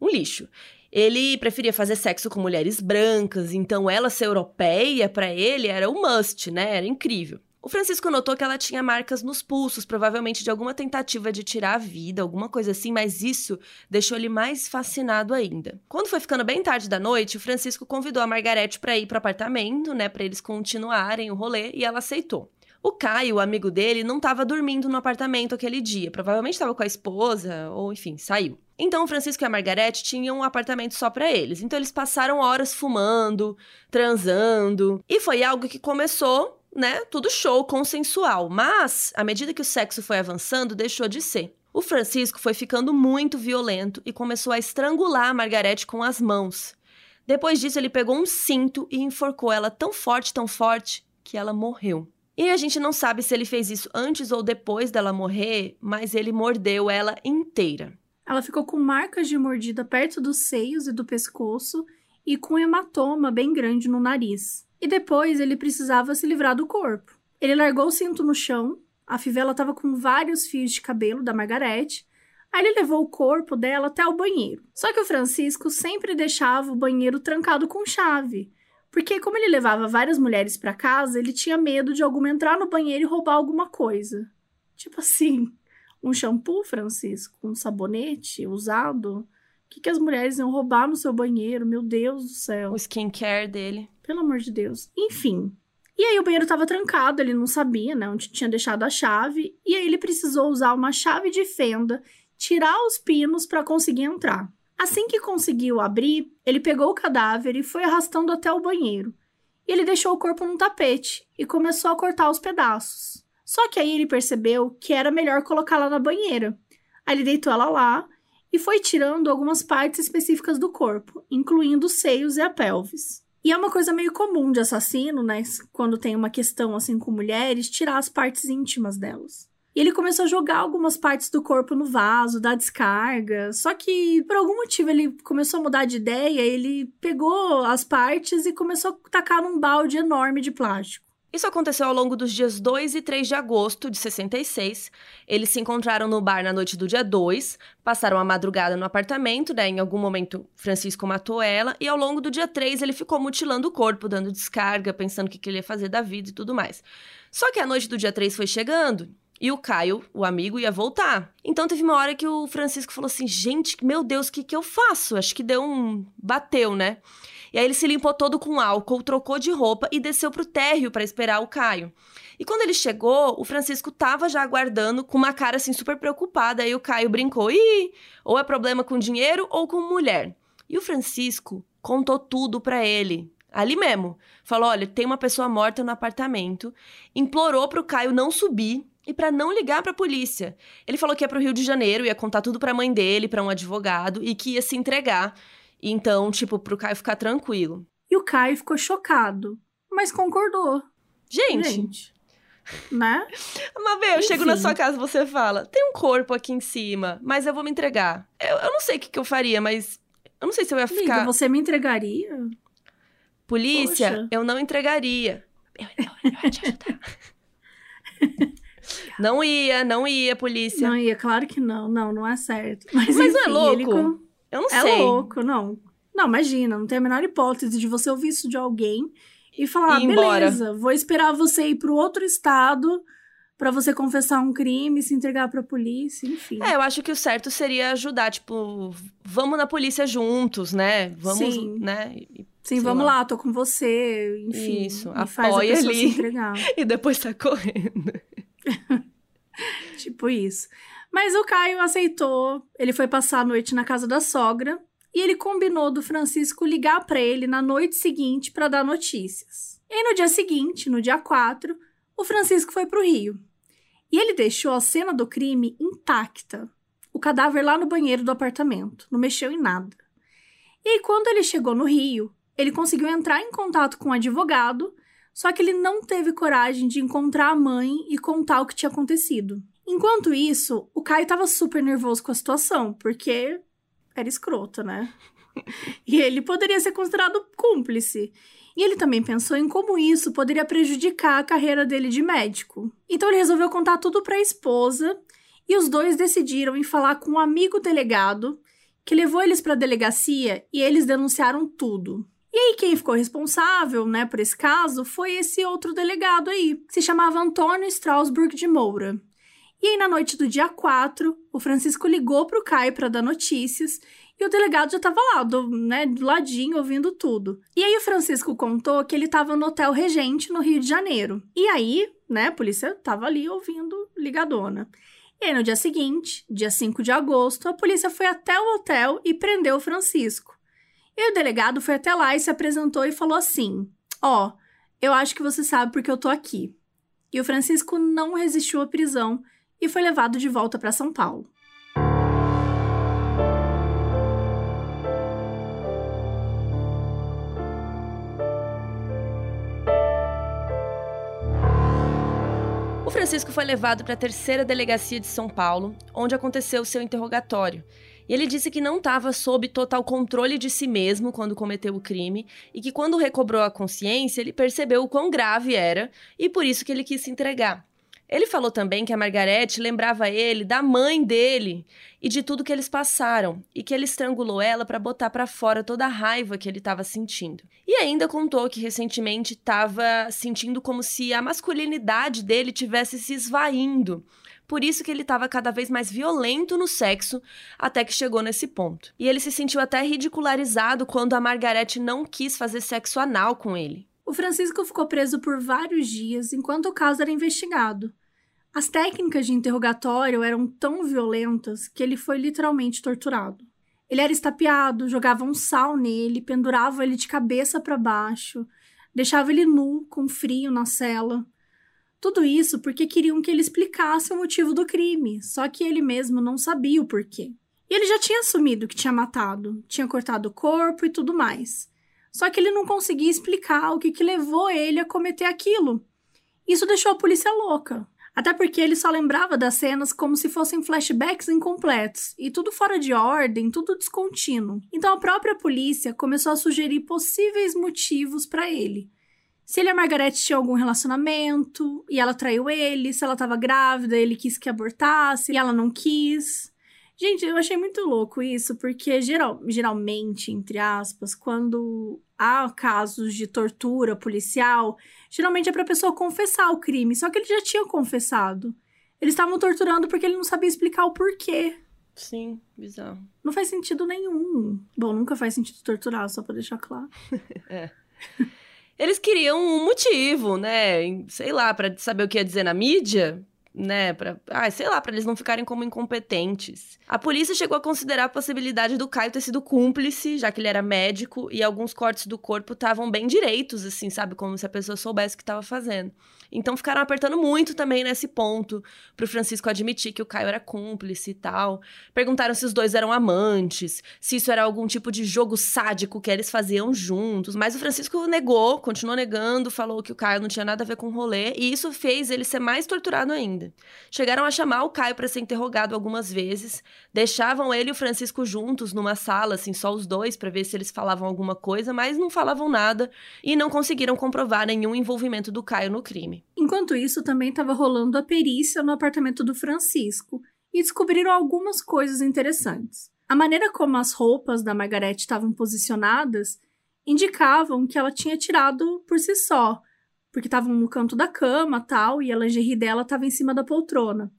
Speaker 2: um lixo. Ele preferia fazer sexo com mulheres brancas, então ela ser europeia, para ele, era um must, né? Era incrível. O Francisco notou que ela tinha marcas nos pulsos, provavelmente de alguma tentativa de tirar a vida, alguma coisa assim, mas isso deixou ele mais fascinado ainda. Quando foi ficando bem tarde da noite, o Francisco convidou a Margarete para ir para o apartamento, né, para eles continuarem o rolê, e ela aceitou. O Caio, o amigo dele, não estava dormindo no apartamento aquele dia, provavelmente estava com a esposa, ou enfim, saiu. Então, o Francisco e a Margarete tinham um apartamento só para eles. Então, eles passaram horas fumando, transando. E foi algo que começou né, tudo show, consensual. Mas, à medida que o sexo foi avançando, deixou de ser. O Francisco foi ficando muito violento e começou a estrangular a Margarete com as mãos. Depois disso, ele pegou um cinto e enforcou ela tão forte, tão forte, que ela morreu. E a gente não sabe se ele fez isso antes ou depois dela morrer, mas ele mordeu ela inteira.
Speaker 1: Ela ficou com marcas de mordida perto dos seios e do pescoço e com hematoma bem grande no nariz. E depois ele precisava se livrar do corpo. Ele largou o cinto no chão, a fivela estava com vários fios de cabelo da Margarete. Aí ele levou o corpo dela até o banheiro. Só que o Francisco sempre deixava o banheiro trancado com chave, porque como ele levava várias mulheres para casa, ele tinha medo de alguma entrar no banheiro e roubar alguma coisa. Tipo assim, um shampoo, Francisco, um sabonete usado. O que, que as mulheres iam roubar no seu banheiro? Meu Deus do céu.
Speaker 2: O skincare dele.
Speaker 1: Pelo amor de Deus. Enfim. E aí o banheiro estava trancado, ele não sabia, né, onde tinha deixado a chave, e aí ele precisou usar uma chave de fenda, tirar os pinos para conseguir entrar. Assim que conseguiu abrir, ele pegou o cadáver e foi arrastando até o banheiro. E ele deixou o corpo num tapete e começou a cortar os pedaços. Só que aí ele percebeu que era melhor colocá-la na banheira. Aí ele deitou ela lá e foi tirando algumas partes específicas do corpo, incluindo os seios e a pelvis. E é uma coisa meio comum de assassino, né? Quando tem uma questão assim com mulheres, tirar as partes íntimas delas. E ele começou a jogar algumas partes do corpo no vaso, dar descarga. Só que, por algum motivo, ele começou a mudar de ideia. Ele pegou as partes e começou a tacar num balde enorme de plástico.
Speaker 2: Isso aconteceu ao longo dos dias 2 e 3 de agosto de 66. Eles se encontraram no bar na noite do dia 2, passaram a madrugada no apartamento, né? Em algum momento, Francisco matou ela, e ao longo do dia 3 ele ficou mutilando o corpo, dando descarga, pensando o que ele ia fazer da vida e tudo mais. Só que a noite do dia 3 foi chegando e o Caio, o amigo, ia voltar. Então teve uma hora que o Francisco falou assim: gente, meu Deus, o que, que eu faço? Acho que deu um. bateu, né? E aí ele se limpou todo com álcool, trocou de roupa e desceu pro térreo para esperar o Caio. E quando ele chegou, o Francisco tava já aguardando com uma cara assim super preocupada. Aí o Caio brincou: "Ih, ou é problema com dinheiro ou com mulher". E o Francisco contou tudo para ele. Ali mesmo. Falou: "Olha, tem uma pessoa morta no apartamento". Implorou pro Caio não subir e para não ligar para a polícia. Ele falou que ia pro Rio de Janeiro, ia contar tudo para a mãe dele, para um advogado e que ia se entregar. Então, tipo, pro Caio ficar tranquilo.
Speaker 1: E o Caio ficou chocado, mas concordou.
Speaker 2: Gente. Gente.
Speaker 1: Né?
Speaker 2: Mas, vê, eu chego na sua casa e você fala: tem um corpo aqui em cima, mas eu vou me entregar. Eu, eu não sei o que, que eu faria, mas eu não sei se eu ia ficar.
Speaker 1: Você me entregaria?
Speaker 2: Polícia, Poxa. eu não entregaria. Eu, eu, eu ia te ajudar. não ia, não ia, polícia.
Speaker 1: Não ia, claro que não. Não, não é certo. Mas,
Speaker 2: mas
Speaker 1: enfim,
Speaker 2: não é louco? Eu não
Speaker 1: é
Speaker 2: sei.
Speaker 1: É louco, não. Não, imagina, não tem a menor hipótese de você ouvir isso de alguém e falar, e beleza, vou esperar você ir pro outro estado para você confessar um crime, se entregar pra polícia, enfim.
Speaker 2: É, eu acho que o certo seria ajudar, tipo, vamos na polícia juntos, né? Vamos,
Speaker 1: Sim.
Speaker 2: né?
Speaker 1: Sim, vamos lá. lá. tô com você, enfim.
Speaker 2: Isso,
Speaker 1: e faz a pessoa ali. se entregar.
Speaker 2: e depois tá correndo.
Speaker 1: tipo isso. Mas o Caio aceitou, ele foi passar a noite na casa da sogra e ele combinou do Francisco ligar para ele na noite seguinte para dar notícias. E no dia seguinte, no dia 4, o Francisco foi para o Rio. E ele deixou a cena do crime intacta. O cadáver lá no banheiro do apartamento, não mexeu em nada. E quando ele chegou no Rio, ele conseguiu entrar em contato com o um advogado, só que ele não teve coragem de encontrar a mãe e contar o que tinha acontecido. Enquanto isso, o Caio tava super nervoso com a situação, porque era escroto, né? e ele poderia ser considerado cúmplice. E ele também pensou em como isso poderia prejudicar a carreira dele de médico. Então ele resolveu contar tudo para a esposa e os dois decidiram em falar com um amigo delegado que levou eles para a delegacia e eles denunciaram tudo. E aí, quem ficou responsável, né, por esse caso foi esse outro delegado aí, que se chamava Antônio Strasburg de Moura. E aí, na noite do dia 4, o Francisco ligou pro Caio para dar notícias e o delegado já estava lá, do, né, do ladinho, ouvindo tudo. E aí o Francisco contou que ele estava no Hotel Regente, no Rio de Janeiro. E aí, né, a polícia estava ali ouvindo ligadona. E aí, no dia seguinte, dia 5 de agosto, a polícia foi até o hotel e prendeu o Francisco. E o delegado foi até lá e se apresentou e falou assim: Ó, oh, eu acho que você sabe porque eu tô aqui. E o Francisco não resistiu à prisão e foi levado de volta para São Paulo.
Speaker 2: O Francisco foi levado para a terceira delegacia de São Paulo, onde aconteceu seu interrogatório. E ele disse que não estava sob total controle de si mesmo quando cometeu o crime e que quando recobrou a consciência, ele percebeu o quão grave era e por isso que ele quis se entregar. Ele falou também que a Margarete lembrava ele da mãe dele e de tudo que eles passaram, e que ele estrangulou ela para botar para fora toda a raiva que ele estava sentindo. E ainda contou que recentemente estava sentindo como se a masculinidade dele tivesse se esvaindo. Por isso que ele estava cada vez mais violento no sexo, até que chegou nesse ponto. E ele se sentiu até ridicularizado quando a Margarete não quis fazer sexo anal com ele.
Speaker 1: O Francisco ficou preso por vários dias enquanto o caso era investigado. As técnicas de interrogatório eram tão violentas que ele foi literalmente torturado. Ele era estapeado, jogavam sal nele, penduravam ele de cabeça para baixo, deixavam ele nu, com frio na cela. Tudo isso porque queriam que ele explicasse o motivo do crime, só que ele mesmo não sabia o porquê. E ele já tinha assumido que tinha matado, tinha cortado o corpo e tudo mais. Só que ele não conseguia explicar o que, que levou ele a cometer aquilo. Isso deixou a polícia louca. Até porque ele só lembrava das cenas como se fossem flashbacks incompletos e tudo fora de ordem, tudo descontínuo. Então a própria polícia começou a sugerir possíveis motivos para ele. Se ele e a Margaret tinham algum relacionamento e ela traiu ele, se ela estava grávida, ele quis que abortasse e ela não quis. Gente, eu achei muito louco isso, porque geral, geralmente, entre aspas, quando há casos de tortura policial, geralmente é para a pessoa confessar o crime, só que ele já tinha confessado. Eles estavam torturando porque ele não sabia explicar o porquê.
Speaker 2: Sim, bizarro.
Speaker 1: Não faz sentido nenhum. Bom, nunca faz sentido torturar, só pra deixar claro.
Speaker 2: é. Eles queriam um motivo, né? Sei lá, para saber o que ia dizer na mídia né, para, ah, sei lá, para eles não ficarem como incompetentes. A polícia chegou a considerar a possibilidade do Caio ter sido cúmplice, já que ele era médico e alguns cortes do corpo estavam bem direitos, assim, sabe, como se a pessoa soubesse o que estava fazendo. Então ficaram apertando muito também nesse ponto pro Francisco admitir que o Caio era cúmplice e tal. Perguntaram se os dois eram amantes, se isso era algum tipo de jogo sádico que eles faziam juntos, mas o Francisco negou, continuou negando, falou que o Caio não tinha nada a ver com o rolê e isso fez ele ser mais torturado ainda. Chegaram a chamar o Caio para ser interrogado algumas vezes, deixavam ele e o Francisco juntos numa sala, assim, só os dois, para ver se eles falavam alguma coisa, mas não falavam nada e não conseguiram comprovar nenhum envolvimento do Caio no crime.
Speaker 1: Enquanto isso, também estava rolando a perícia no apartamento do Francisco e descobriram algumas coisas interessantes. A maneira como as roupas da Margarete estavam posicionadas indicavam que ela tinha tirado por si só, porque estavam no canto da cama tal, e a lingerie dela estava em cima da poltrona.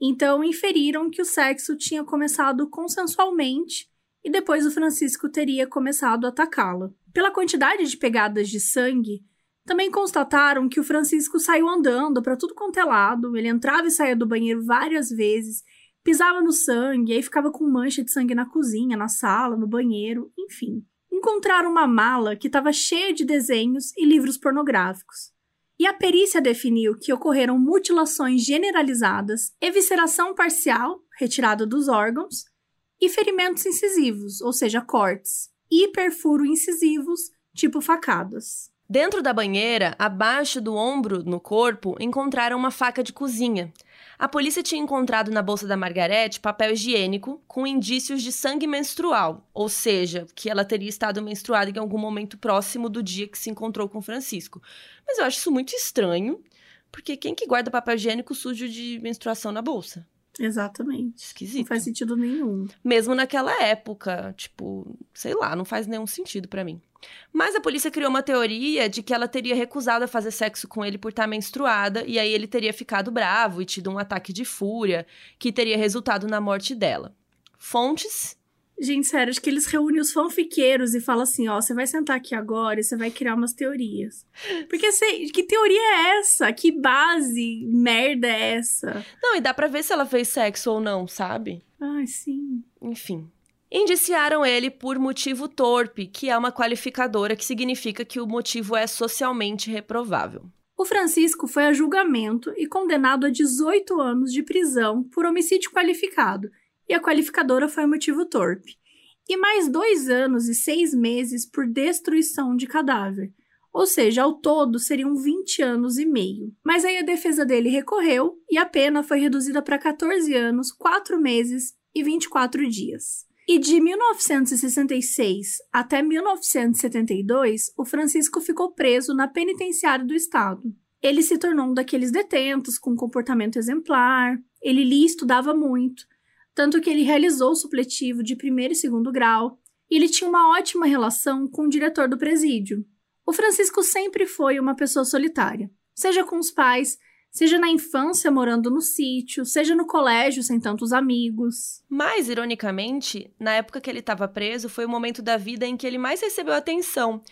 Speaker 1: Então inferiram que o sexo tinha começado consensualmente e depois o Francisco teria começado a atacá-la. Pela quantidade de pegadas de sangue, também constataram que o Francisco saiu andando para tudo quanto é lado, ele entrava e saía do banheiro várias vezes, pisava no sangue, aí ficava com mancha de sangue na cozinha, na sala, no banheiro, enfim encontraram uma mala que estava cheia de desenhos e livros pornográficos. E a perícia definiu que ocorreram mutilações generalizadas, evisceração parcial, retirada dos órgãos, e ferimentos incisivos, ou seja, cortes, e perfuro incisivos, tipo facadas.
Speaker 2: Dentro da banheira, abaixo do ombro no corpo, encontraram uma faca de cozinha, a polícia tinha encontrado na bolsa da Margarete papel higiênico com indícios de sangue menstrual, ou seja, que ela teria estado menstruada em algum momento próximo do dia que se encontrou com Francisco. Mas eu acho isso muito estranho, porque quem que guarda papel higiênico sujo de menstruação na bolsa?
Speaker 1: Exatamente.
Speaker 2: Esquisito.
Speaker 1: Não faz sentido nenhum.
Speaker 2: Mesmo naquela época, tipo, sei lá, não faz nenhum sentido para mim. Mas a polícia criou uma teoria de que ela teria recusado a fazer sexo com ele por estar menstruada, e aí ele teria ficado bravo e tido um ataque de fúria, que teria resultado na morte dela. Fontes
Speaker 1: Gente, sério, acho que eles reúnem os fanfiqueiros e falam assim: ó, você vai sentar aqui agora e você vai criar umas teorias. Porque você, que teoria é essa? Que base merda é essa?
Speaker 2: Não, e dá pra ver se ela fez sexo ou não, sabe?
Speaker 1: Ai, sim.
Speaker 2: Enfim. Indiciaram ele por motivo torpe, que é uma qualificadora que significa que o motivo é socialmente reprovável.
Speaker 1: O Francisco foi a julgamento e condenado a 18 anos de prisão por homicídio qualificado e a qualificadora foi motivo torpe, e mais dois anos e seis meses por destruição de cadáver, ou seja, ao todo seriam 20 anos e meio. Mas aí a defesa dele recorreu e a pena foi reduzida para 14 anos, 4 meses e 24 dias. E de 1966 até 1972, o Francisco ficou preso na penitenciária do estado. Ele se tornou um daqueles detentos com comportamento exemplar, ele lia e estudava muito, tanto que ele realizou o supletivo de primeiro e segundo grau, e ele tinha uma ótima relação com o diretor do presídio. O Francisco sempre foi uma pessoa solitária, seja com os pais, seja na infância morando no sítio, seja no colégio sem tantos amigos.
Speaker 2: Mais ironicamente, na época que ele estava preso, foi o momento da vida em que ele mais recebeu atenção.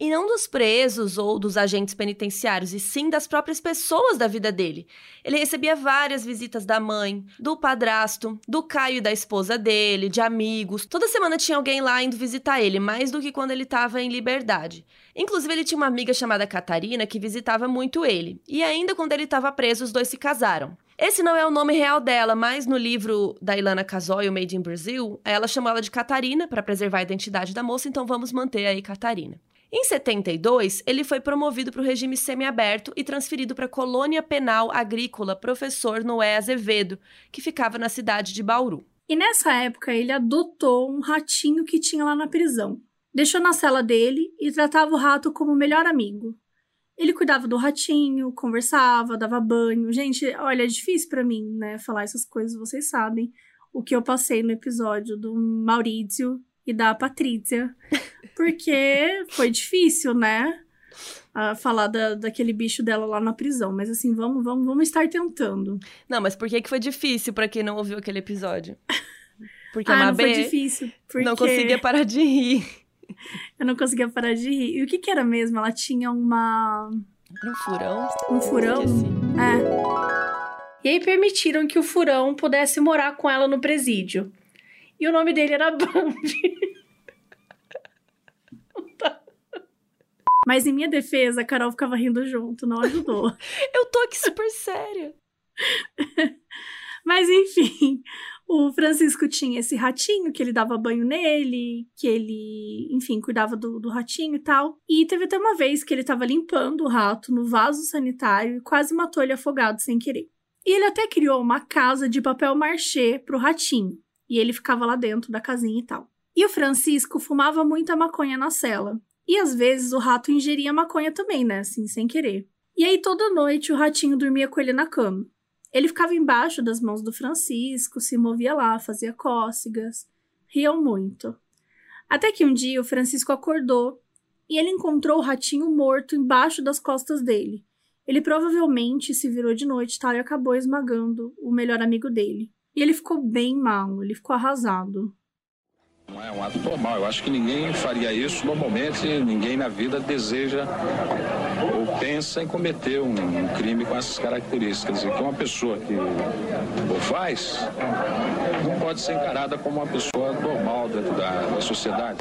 Speaker 2: E não dos presos ou dos agentes penitenciários, e sim das próprias pessoas da vida dele. Ele recebia várias visitas da mãe, do padrasto, do Caio e da esposa dele, de amigos. Toda semana tinha alguém lá indo visitar ele, mais do que quando ele estava em liberdade. Inclusive, ele tinha uma amiga chamada Catarina que visitava muito ele. E ainda quando ele estava preso, os dois se casaram. Esse não é o nome real dela, mas no livro da Ilana Casoy, o Made in Brazil, ela chamou ela de Catarina para preservar a identidade da moça, então vamos manter aí Catarina. Em 72, ele foi promovido para o regime semiaberto e transferido para a colônia penal agrícola Professor Noé Azevedo, que ficava na cidade de Bauru.
Speaker 1: E nessa época ele adotou um ratinho que tinha lá na prisão. Deixou na cela dele e tratava o rato como melhor amigo. Ele cuidava do ratinho, conversava, dava banho. Gente, olha, é difícil para mim, né, falar essas coisas, vocês sabem o que eu passei no episódio do Maurício e da Patrícia. Porque foi difícil, né? A falar da, daquele bicho dela lá na prisão. Mas assim, vamos, vamos, vamos estar tentando.
Speaker 2: Não, mas por que, que foi difícil para quem não ouviu aquele episódio?
Speaker 1: Porque ah, a Mabê não foi difícil. Porque...
Speaker 2: Não conseguia parar de rir.
Speaker 1: Eu não conseguia parar de rir. E o que que era mesmo? Ela tinha uma...
Speaker 2: Um furão?
Speaker 1: Um furão? É. E aí permitiram que o furão pudesse morar com ela no presídio. E o nome dele era Bambi. Mas em minha defesa, a Carol ficava rindo junto, não ajudou.
Speaker 2: Eu tô aqui super séria.
Speaker 1: Mas enfim, o Francisco tinha esse ratinho que ele dava banho nele, que ele, enfim, cuidava do, do ratinho e tal. E teve até uma vez que ele tava limpando o rato no vaso sanitário e quase matou ele afogado sem querer. E ele até criou uma casa de papel marchê pro ratinho. E ele ficava lá dentro da casinha e tal. E o Francisco fumava muita maconha na cela. E às vezes o rato ingeria maconha também, né? Assim, sem querer. E aí toda noite o ratinho dormia com ele na cama. Ele ficava embaixo das mãos do Francisco, se movia lá, fazia cócegas. Riam muito. Até que um dia o Francisco acordou e ele encontrou o ratinho morto embaixo das costas dele. Ele provavelmente se virou de noite tal, e acabou esmagando o melhor amigo dele. E ele ficou bem mal, ele ficou arrasado.
Speaker 3: Não é um ato normal. Eu acho que ninguém faria isso normalmente. Ninguém na vida deseja ou pensa em cometer um, um crime com essas características. Dizer, que uma pessoa que o faz não pode ser encarada como uma pessoa normal dentro da, da sociedade.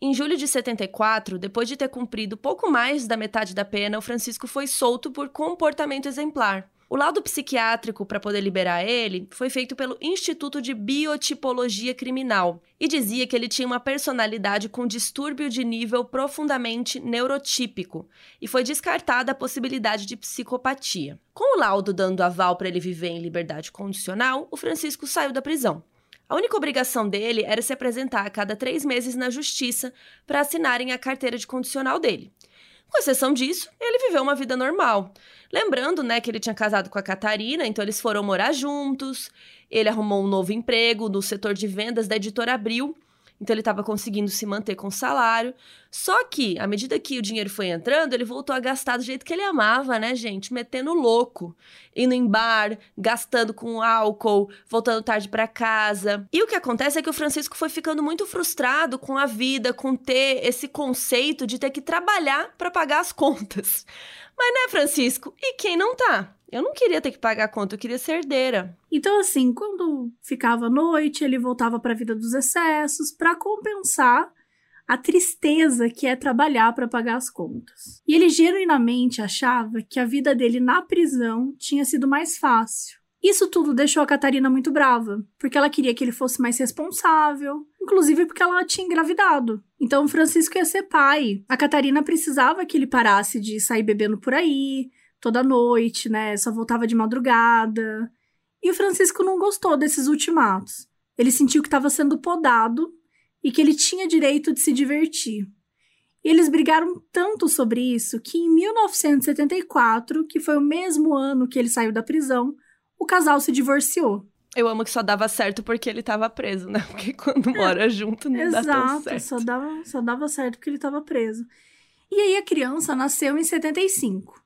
Speaker 2: Em julho de 74, depois de ter cumprido pouco mais da metade da pena, o Francisco foi solto por comportamento exemplar. O laudo psiquiátrico para poder liberar ele foi feito pelo Instituto de Biotipologia Criminal e dizia que ele tinha uma personalidade com distúrbio de nível profundamente neurotípico e foi descartada a possibilidade de psicopatia. Com o laudo dando aval para ele viver em liberdade condicional, o Francisco saiu da prisão. A única obrigação dele era se apresentar a cada três meses na justiça para assinarem a carteira de condicional dele. Com exceção disso, ele viveu uma vida normal. Lembrando, né, que ele tinha casado com a Catarina, então eles foram morar juntos. Ele arrumou um novo emprego no setor de vendas da editora Abril então ele estava conseguindo se manter com o salário. Só que, à medida que o dinheiro foi entrando, ele voltou a gastar do jeito que ele amava, né, gente? Metendo louco. Indo em bar, gastando com álcool, voltando tarde para casa. E o que acontece é que o Francisco foi ficando muito frustrado com a vida, com ter esse conceito de ter que trabalhar para pagar as contas. Mas né, Francisco? E quem não tá? Eu não queria ter que pagar a conta, eu queria ser herdeira.
Speaker 1: Então, assim, quando ficava noite, ele voltava para a vida dos excessos para compensar a tristeza que é trabalhar para pagar as contas. E ele genuinamente achava que a vida dele na prisão tinha sido mais fácil. Isso tudo deixou a Catarina muito brava, porque ela queria que ele fosse mais responsável, inclusive porque ela tinha engravidado. Então, Francisco ia ser pai. A Catarina precisava que ele parasse de sair bebendo por aí, toda noite, né? Só voltava de madrugada. E o Francisco não gostou desses ultimatos. Ele sentiu que estava sendo podado e que ele tinha direito de se divertir. E eles brigaram tanto sobre isso que em 1974, que foi o mesmo ano que ele saiu da prisão, o casal se divorciou.
Speaker 2: Eu amo que só dava certo porque ele estava preso, né? Porque quando mora junto não Exato, dá tão certo.
Speaker 1: Só dava, só dava certo porque ele estava preso. E aí a criança nasceu em 75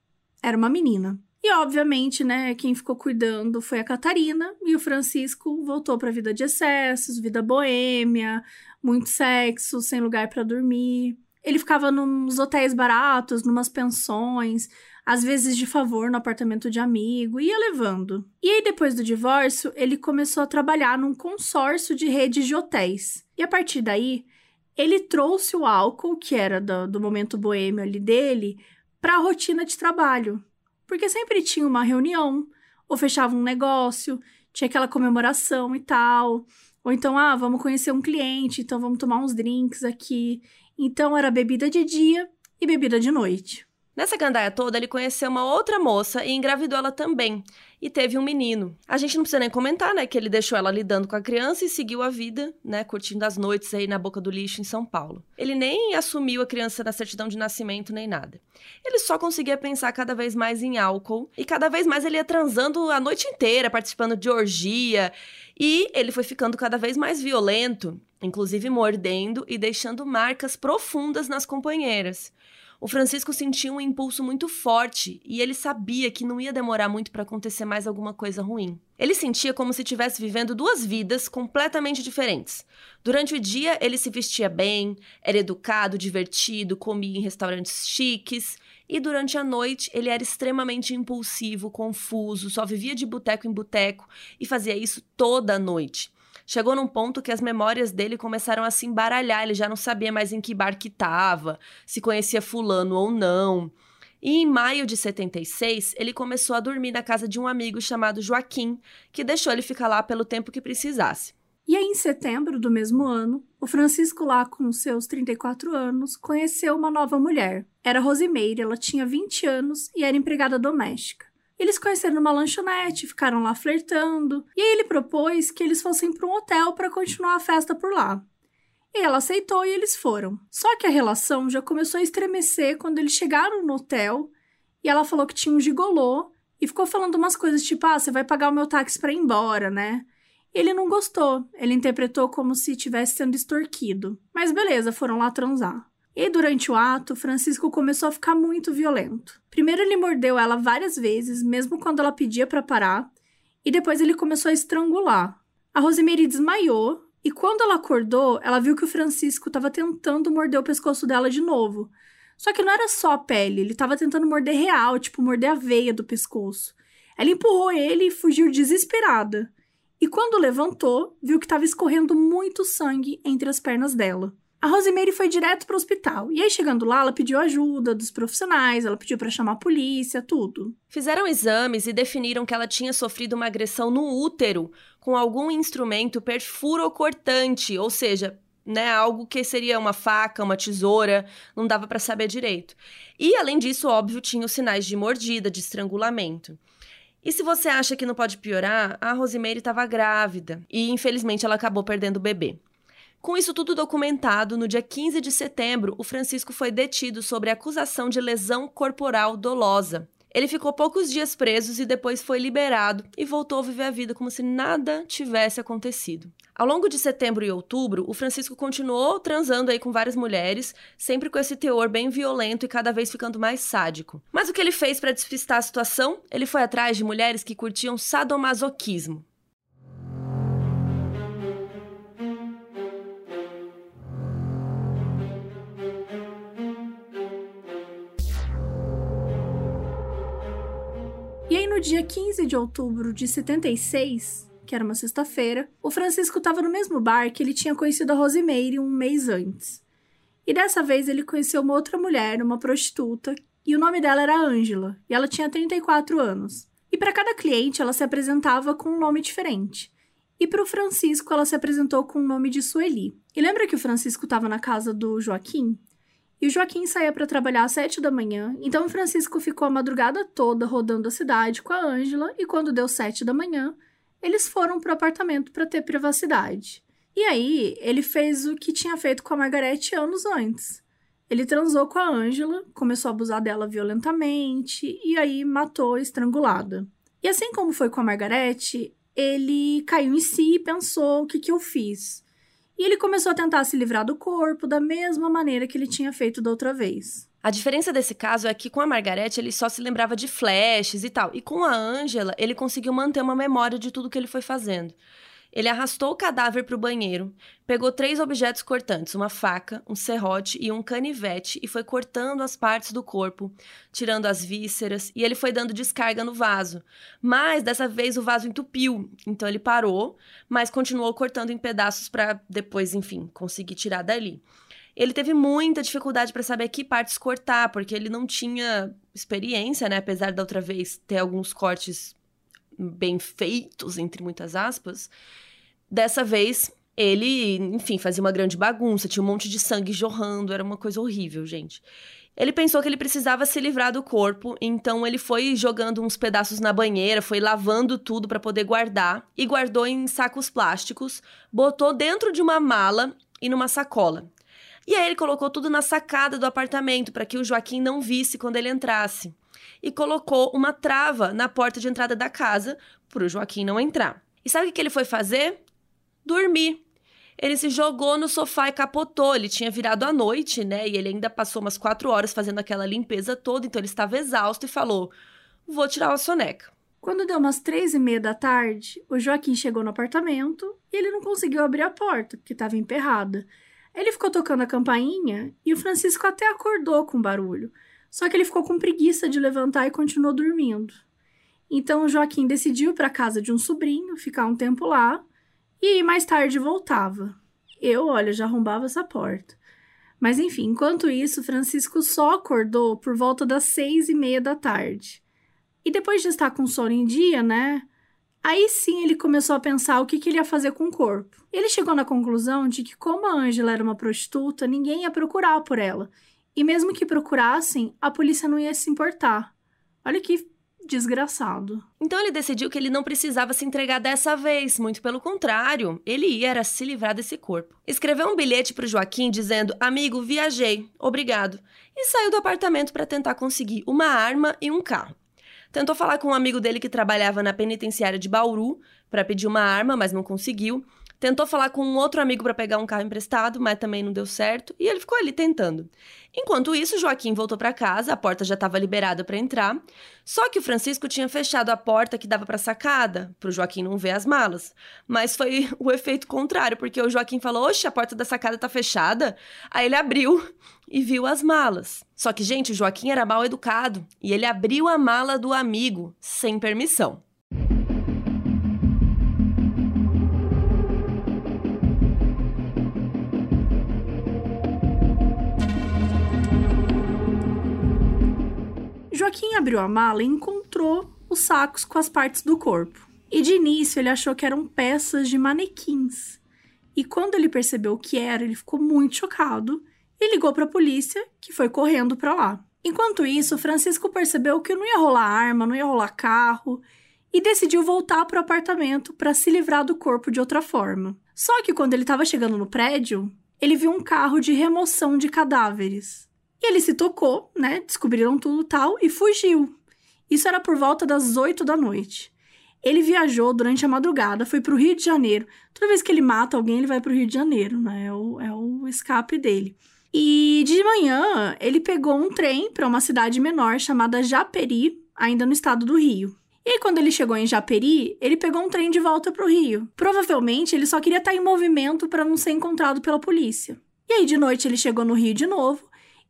Speaker 1: era uma menina. E obviamente, né, quem ficou cuidando foi a Catarina e o Francisco voltou para a vida de excessos, vida boêmia, muito sexo, sem lugar para dormir. Ele ficava nos hotéis baratos, numas pensões, às vezes de favor no apartamento de amigo, ia levando. E aí, depois do divórcio, ele começou a trabalhar num consórcio de redes de hotéis. E a partir daí, ele trouxe o álcool, que era do, do momento boêmio ali dele, para a rotina de trabalho. Porque sempre tinha uma reunião, ou fechava um negócio, tinha aquela comemoração e tal. Ou então, ah, vamos conhecer um cliente, então vamos tomar uns drinks aqui. Então era bebida de dia e bebida de noite.
Speaker 2: Nessa gandaia toda, ele conheceu uma outra moça e engravidou ela também. E teve um menino. A gente não precisa nem comentar, né, que ele deixou ela lidando com a criança e seguiu a vida, né, curtindo as noites aí na boca do lixo em São Paulo. Ele nem assumiu a criança na certidão de nascimento nem nada. Ele só conseguia pensar cada vez mais em álcool e cada vez mais ele ia transando a noite inteira, participando de orgia. E ele foi ficando cada vez mais violento, inclusive mordendo e deixando marcas profundas nas companheiras. O Francisco sentiu um impulso muito forte e ele sabia que não ia demorar muito para acontecer mais alguma coisa ruim. Ele sentia como se estivesse vivendo duas vidas completamente diferentes. Durante o dia, ele se vestia bem, era educado, divertido, comia em restaurantes chiques, e durante a noite ele era extremamente impulsivo, confuso, só vivia de boteco em boteco e fazia isso toda noite. Chegou num ponto que as memórias dele começaram a se embaralhar, ele já não sabia mais em que bar que estava, se conhecia fulano ou não. E em maio de 76, ele começou a dormir na casa de um amigo chamado Joaquim, que deixou ele ficar lá pelo tempo que precisasse.
Speaker 1: E aí, em setembro do mesmo ano, o Francisco, lá com seus 34 anos, conheceu uma nova mulher. Era Rosimeire, ela tinha 20 anos e era empregada doméstica. Eles conheceram numa lanchonete, ficaram lá flertando, e aí ele propôs que eles fossem para um hotel para continuar a festa por lá. E ela aceitou e eles foram. Só que a relação já começou a estremecer quando eles chegaram no hotel e ela falou que tinha um gigolô e ficou falando umas coisas tipo: ah, você vai pagar o meu táxi para ir embora, né? Ele não gostou, ele interpretou como se estivesse sendo extorquido. Mas beleza, foram lá transar. E durante o ato, Francisco começou a ficar muito violento. Primeiro ele mordeu ela várias vezes, mesmo quando ela pedia para parar, e depois ele começou a estrangular. A Rosemary desmaiou e quando ela acordou, ela viu que o Francisco estava tentando morder o pescoço dela de novo. Só que não era só a pele, ele estava tentando morder real, tipo morder a veia do pescoço. Ela empurrou ele e fugiu desesperada. E quando levantou, viu que estava escorrendo muito sangue entre as pernas dela. A Rosemary foi direto para o hospital. E aí, chegando lá, ela pediu ajuda dos profissionais, ela pediu para chamar a polícia, tudo.
Speaker 2: Fizeram exames e definiram que ela tinha sofrido uma agressão no útero com algum instrumento perfurocortante, ou seja, né, algo que seria uma faca, uma tesoura, não dava para saber direito. E além disso, óbvio, tinha os sinais de mordida, de estrangulamento. E se você acha que não pode piorar, a Rosemary estava grávida e infelizmente ela acabou perdendo o bebê. Com isso tudo documentado, no dia 15 de setembro, o Francisco foi detido sobre acusação de lesão corporal dolosa. Ele ficou poucos dias preso e depois foi liberado e voltou a viver a vida como se nada tivesse acontecido. Ao longo de setembro e outubro, o Francisco continuou transando aí com várias mulheres, sempre com esse teor bem violento e cada vez ficando mais sádico. Mas o que ele fez para despistar a situação? Ele foi atrás de mulheres que curtiam sadomasoquismo.
Speaker 1: No dia 15 de outubro de 76, que era uma sexta-feira, o Francisco estava no mesmo bar que ele tinha conhecido a Rosemary um mês antes. E dessa vez ele conheceu uma outra mulher, uma prostituta, e o nome dela era Ângela, e ela tinha 34 anos. E para cada cliente ela se apresentava com um nome diferente. E para o Francisco ela se apresentou com o nome de Sueli. E lembra que o Francisco estava na casa do Joaquim? E o Joaquim saía para trabalhar às sete da manhã, então Francisco ficou a madrugada toda rodando a cidade com a Ângela e quando deu sete da manhã, eles foram para o apartamento para ter privacidade. E aí, ele fez o que tinha feito com a Margarete anos antes. Ele transou com a Ângela, começou a abusar dela violentamente e aí matou estrangulada. E assim como foi com a Margarete, ele caiu em si e pensou: o que, que eu fiz? E ele começou a tentar se livrar do corpo da mesma maneira que ele tinha feito da outra vez.
Speaker 2: A diferença desse caso é que com a Margarete ele só se lembrava de flashes e tal, e com a Angela ele conseguiu manter uma memória de tudo que ele foi fazendo. Ele arrastou o cadáver para o banheiro, pegou três objetos cortantes, uma faca, um serrote e um canivete, e foi cortando as partes do corpo, tirando as vísceras, e ele foi dando descarga no vaso. Mas dessa vez o vaso entupiu, então ele parou, mas continuou cortando em pedaços para depois, enfim, conseguir tirar dali. Ele teve muita dificuldade para saber que partes cortar, porque ele não tinha experiência, né? Apesar da outra vez ter alguns cortes bem feitos, entre muitas aspas. Dessa vez, ele, enfim, fazia uma grande bagunça, tinha um monte de sangue jorrando, era uma coisa horrível, gente. Ele pensou que ele precisava se livrar do corpo, então ele foi jogando uns pedaços na banheira, foi lavando tudo para poder guardar e guardou em sacos plásticos, botou dentro de uma mala e numa sacola. E aí ele colocou tudo na sacada do apartamento para que o Joaquim não visse quando ele entrasse. E colocou uma trava na porta de entrada da casa para o Joaquim não entrar. E sabe o que ele foi fazer? dormir. Ele se jogou no sofá e capotou. Ele tinha virado à noite, né? E ele ainda passou umas quatro horas fazendo aquela limpeza toda, então ele estava exausto e falou: Vou tirar uma soneca.
Speaker 1: Quando deu umas três e meia da tarde, o Joaquim chegou no apartamento e ele não conseguiu abrir a porta, porque estava emperrada. Ele ficou tocando a campainha e o Francisco até acordou com barulho. Só que ele ficou com preguiça de levantar e continuou dormindo. Então o Joaquim decidiu ir para casa de um sobrinho, ficar um tempo lá e mais tarde voltava. Eu, olha, já arrombava essa porta. Mas enfim, enquanto isso, Francisco só acordou por volta das seis e meia da tarde. E depois de estar com sono em dia, né? Aí sim ele começou a pensar o que, que ele ia fazer com o corpo. Ele chegou na conclusão de que, como a Ângela era uma prostituta, ninguém ia procurar por ela. E mesmo que procurassem, a polícia não ia se importar. Olha que desgraçado.
Speaker 2: Então ele decidiu que ele não precisava se entregar dessa vez, muito pelo contrário, ele ia era se livrar desse corpo. Escreveu um bilhete para Joaquim dizendo: "Amigo, viajei, obrigado", e saiu do apartamento para tentar conseguir uma arma e um carro. Tentou falar com um amigo dele que trabalhava na penitenciária de Bauru para pedir uma arma, mas não conseguiu. Tentou falar com um outro amigo para pegar um carro emprestado, mas também não deu certo, e ele ficou ali tentando. Enquanto isso, Joaquim voltou para casa, a porta já estava liberada para entrar, só que o Francisco tinha fechado a porta que dava para sacada, para o Joaquim não ver as malas. Mas foi o efeito contrário, porque o Joaquim falou: "Oxe, a porta da sacada tá fechada". Aí ele abriu e viu as malas. Só que, gente, o Joaquim era mal educado e ele abriu a mala do amigo sem permissão.
Speaker 1: Joaquim abriu a mala e encontrou os sacos com as partes do corpo. E de início ele achou que eram peças de manequins. E quando ele percebeu o que era, ele ficou muito chocado e ligou para a polícia, que foi correndo para lá. Enquanto isso, Francisco percebeu que não ia rolar arma, não ia rolar carro, e decidiu voltar para o apartamento para se livrar do corpo de outra forma. Só que quando ele estava chegando no prédio, ele viu um carro de remoção de cadáveres. E ele se tocou, né? Descobriram tudo tal e fugiu. Isso era por volta das 8 da noite. Ele viajou durante a madrugada, foi para o Rio de Janeiro. Toda vez que ele mata alguém, ele vai para o Rio de Janeiro, né? É o, é o escape dele. E de manhã, ele pegou um trem para uma cidade menor chamada Japeri, ainda no estado do Rio. E aí, quando ele chegou em Japeri, ele pegou um trem de volta para o Rio. Provavelmente, ele só queria estar em movimento para não ser encontrado pela polícia. E aí, de noite, ele chegou no Rio de novo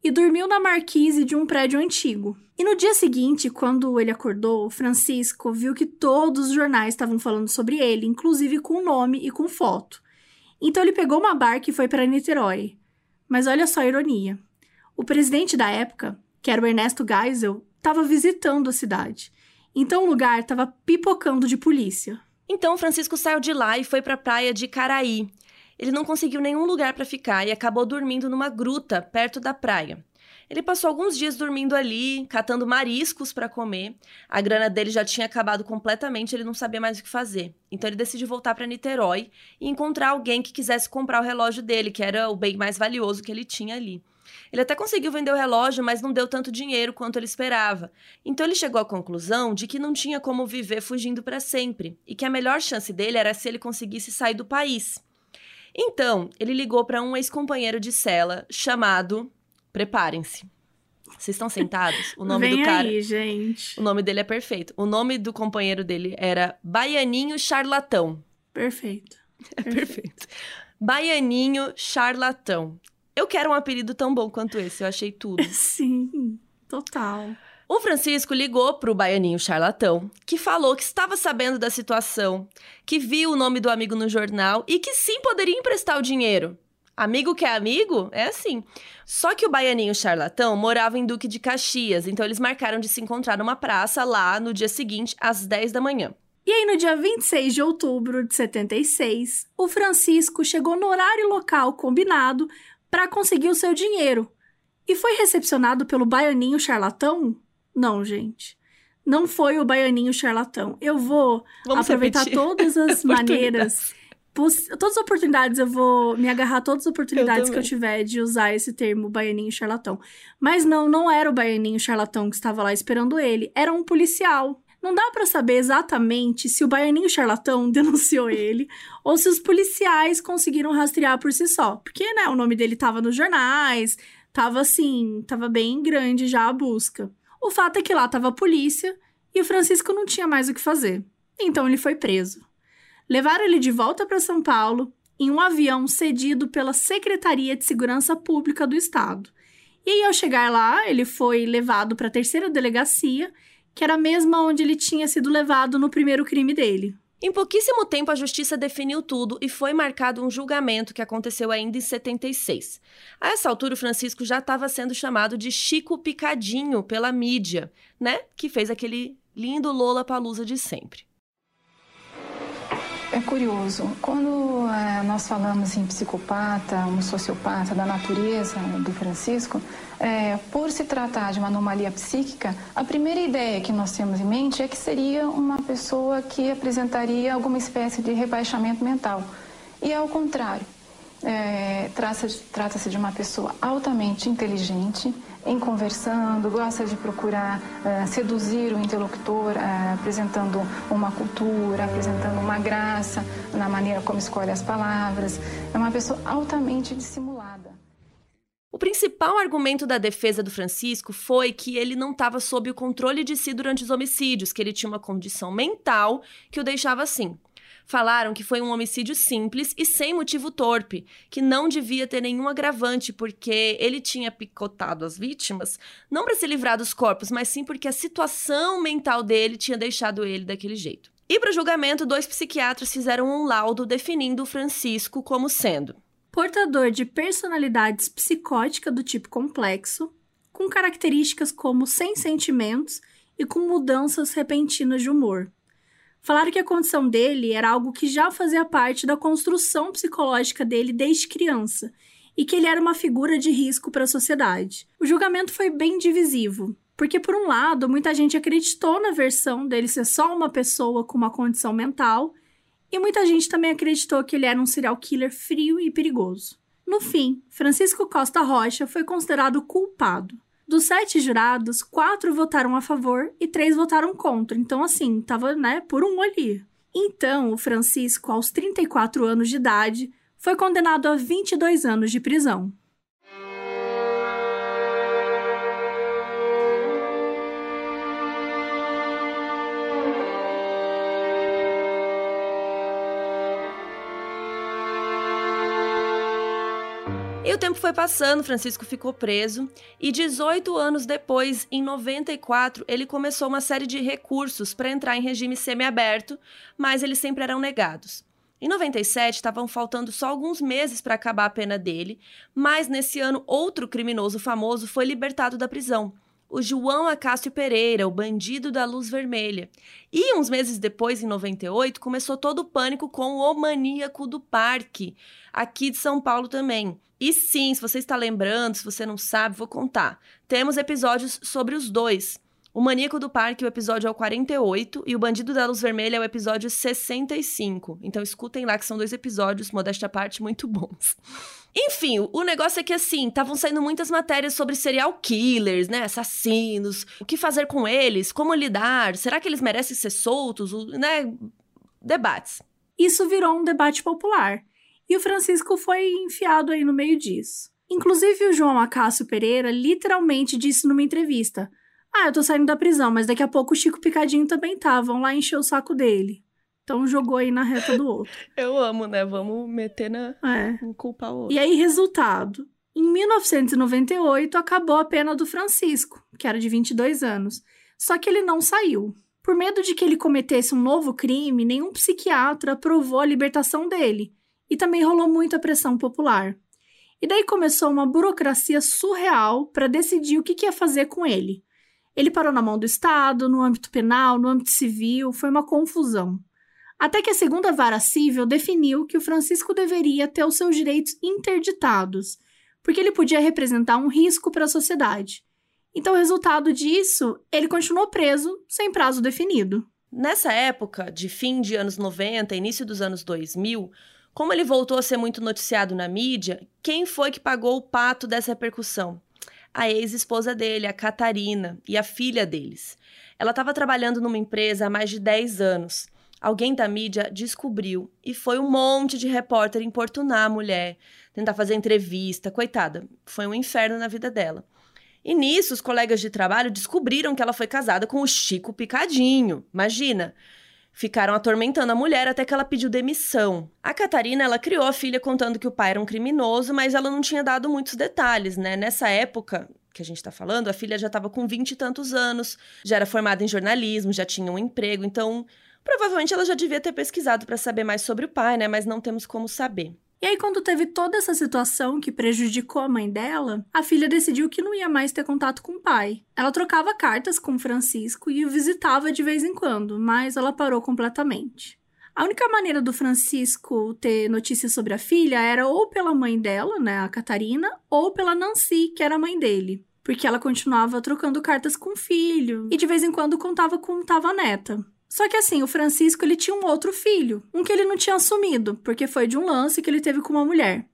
Speaker 1: e dormiu na marquise de um prédio antigo. E no dia seguinte, quando ele acordou, Francisco viu que todos os jornais estavam falando sobre ele, inclusive com nome e com foto. Então ele pegou uma barca e foi para Niterói. Mas olha só a ironia. O presidente da época, que era o Ernesto Geisel, estava visitando a cidade. Então o lugar estava pipocando de polícia.
Speaker 2: Então Francisco saiu de lá e foi para a praia de Caraí, ele não conseguiu nenhum lugar para ficar e acabou dormindo numa gruta perto da praia. Ele passou alguns dias dormindo ali, catando mariscos para comer. A grana dele já tinha acabado completamente, ele não sabia mais o que fazer. Então ele decidiu voltar para Niterói e encontrar alguém que quisesse comprar o relógio dele, que era o bem mais valioso que ele tinha ali. Ele até conseguiu vender o relógio, mas não deu tanto dinheiro quanto ele esperava. Então ele chegou à conclusão de que não tinha como viver fugindo para sempre e que a melhor chance dele era se ele conseguisse sair do país. Então, ele ligou para um ex-companheiro de cela chamado. Preparem-se. Vocês estão sentados? O nome
Speaker 1: Vem
Speaker 2: do cara.
Speaker 1: aí, gente.
Speaker 2: O nome dele é perfeito. O nome do companheiro dele era Baianinho Charlatão.
Speaker 1: Perfeito.
Speaker 2: É perfeito. Baianinho Charlatão. Eu quero um apelido tão bom quanto esse, eu achei tudo.
Speaker 1: Sim, total.
Speaker 2: O Francisco ligou para o baianinho charlatão, que falou que estava sabendo da situação, que viu o nome do amigo no jornal e que sim poderia emprestar o dinheiro. Amigo que é amigo? É assim. Só que o baianinho charlatão morava em Duque de Caxias, então eles marcaram de se encontrar numa praça lá no dia seguinte, às 10 da manhã.
Speaker 1: E aí, no dia 26 de outubro de 76, o Francisco chegou no horário e local combinado para conseguir o seu dinheiro e foi recepcionado pelo baianinho charlatão não, gente. Não foi o baianinho charlatão. Eu vou
Speaker 2: Vamos
Speaker 1: aproveitar
Speaker 2: repetir.
Speaker 1: todas as maneiras. Todas as oportunidades, eu vou me agarrar a todas as oportunidades
Speaker 2: Eu
Speaker 1: que eu tiver de usar esse termo baianinho charlatão. Mas não, não era o baianinho charlatão que estava lá esperando ele. Era um policial. Não dá pra saber exatamente se o baianinho charlatão denunciou ele ou se os policiais conseguiram rastrear por si só. Porque, né, o nome dele tava nos jornais, tava assim, tava bem grande já a busca. O fato é que lá tava a polícia e o Francisco não tinha mais o que fazer. Então ele foi preso. Levaram ele de volta para São Paulo em um avião cedido pela Secretaria de Segurança Pública do Estado. E aí, ao chegar lá, ele foi levado para a terceira delegacia, que era a mesma onde ele tinha sido levado no primeiro crime dele.
Speaker 2: Em pouquíssimo tempo, a justiça definiu tudo e foi marcado um julgamento que aconteceu ainda em 76. A essa altura, o Francisco já estava sendo chamado de Chico Picadinho pela mídia, né? Que fez aquele lindo Lola Palusa de sempre.
Speaker 4: É curioso, quando eh, nós falamos em psicopata, um sociopata da natureza do Francisco, eh, por se tratar de uma anomalia psíquica, a primeira ideia que nós temos em mente é que seria uma pessoa que apresentaria alguma espécie de rebaixamento mental. E ao contrário, eh, trata-se de uma pessoa altamente inteligente, em conversando, gosta de procurar eh, seduzir o interlocutor, eh, apresentando uma cultura, apresentando uma graça na maneira como escolhe as palavras. É uma pessoa altamente dissimulada.
Speaker 2: O principal argumento da defesa do Francisco foi que ele não estava sob o controle de si durante os homicídios, que ele tinha uma condição mental que o deixava assim. Falaram que foi um homicídio simples e sem motivo torpe, que não devia ter nenhum agravante, porque ele tinha picotado as vítimas, não para se livrar dos corpos, mas sim porque a situação mental dele tinha deixado ele daquele jeito. E para o julgamento, dois psiquiatras fizeram um laudo definindo o Francisco como sendo
Speaker 1: Portador de personalidades psicótica do tipo complexo, com características como sem sentimentos e com mudanças repentinas de humor. Falaram que a condição dele era algo que já fazia parte da construção psicológica dele desde criança e que ele era uma figura de risco para a sociedade. O julgamento foi bem divisivo. Porque, por um lado, muita gente acreditou na versão dele ser só uma pessoa com uma condição mental, e muita gente também acreditou que ele era um serial killer frio e perigoso. No fim, Francisco Costa Rocha foi considerado culpado. Dos sete jurados, quatro votaram a favor e três votaram contra. Então, assim, tava, né, por um ali. Então, o Francisco, aos 34 anos de idade, foi condenado a 22 anos de prisão.
Speaker 2: O tempo foi passando, Francisco ficou preso, e 18 anos depois, em 94, ele começou uma série de recursos para entrar em regime semiaberto, mas eles sempre eram negados. Em 97, estavam faltando só alguns meses para acabar a pena dele, mas nesse ano, outro criminoso famoso foi libertado da prisão o João Acácio Pereira, o bandido da luz vermelha. E uns meses depois, em 98, começou todo o pânico com o maníaco do parque, aqui de São Paulo também. E sim, se você está lembrando, se você não sabe, vou contar. Temos episódios sobre os dois. O Maníaco do Parque, o episódio é o 48, e o Bandido da Luz Vermelha é o episódio 65. Então escutem lá que são dois episódios, modéstia à parte, muito bons. Enfim, o negócio é que assim, estavam saindo muitas matérias sobre serial killers, né? Assassinos, o que fazer com eles, como lidar, será que eles merecem ser soltos, né? Debates.
Speaker 1: Isso virou um debate popular. E o Francisco foi enfiado aí no meio disso. Inclusive, o João Acácio Pereira literalmente disse numa entrevista: ah, eu tô saindo da prisão, mas daqui a pouco o Chico Picadinho também tá. Vão lá encher o saco dele. Então jogou aí na reta do outro.
Speaker 2: eu amo, né? Vamos meter na. É. Culpar o outro.
Speaker 1: E aí, resultado. Em 1998, acabou a pena do Francisco, que era de 22 anos. Só que ele não saiu. Por medo de que ele cometesse um novo crime, nenhum psiquiatra aprovou a libertação dele. E também rolou muita pressão popular. E daí começou uma burocracia surreal para decidir o que, que ia fazer com ele. Ele parou na mão do Estado, no âmbito penal, no âmbito civil, foi uma confusão. Até que a segunda vara civil definiu que o Francisco deveria ter os seus direitos interditados, porque ele podia representar um risco para a sociedade. Então, resultado disso, ele continuou preso sem prazo definido.
Speaker 2: Nessa época, de fim de anos 90, início dos anos 2000, como ele voltou a ser muito noticiado na mídia, quem foi que pagou o pato dessa repercussão? A ex-esposa dele, a Catarina, e a filha deles. Ela estava trabalhando numa empresa há mais de 10 anos. Alguém da mídia descobriu e foi um monte de repórter importunar a mulher, tentar fazer entrevista. Coitada, foi um inferno na vida dela. E nisso, os colegas de trabalho descobriram que ela foi casada com o Chico Picadinho. Imagina! Ficaram atormentando a mulher até que ela pediu demissão. A Catarina, ela criou a filha contando que o pai era um criminoso, mas ela não tinha dado muitos detalhes, né? Nessa época que a gente tá falando, a filha já estava com vinte e tantos anos, já era formada em jornalismo, já tinha um emprego, então provavelmente ela já devia ter pesquisado para saber mais sobre o pai, né? Mas não temos como saber.
Speaker 1: E aí, quando teve toda essa situação que prejudicou a mãe dela, a filha decidiu que não ia mais ter contato com o pai. Ela trocava cartas com Francisco e o visitava de vez em quando, mas ela parou completamente. A única maneira do Francisco ter notícias sobre a filha era ou pela mãe dela, né, a Catarina, ou pela Nancy, que era a mãe dele. Porque ela continuava trocando cartas com o filho e de vez em quando contava como estava a neta. Só que assim, o Francisco ele tinha um outro filho, um que ele não tinha assumido, porque foi de um lance que ele teve com uma mulher.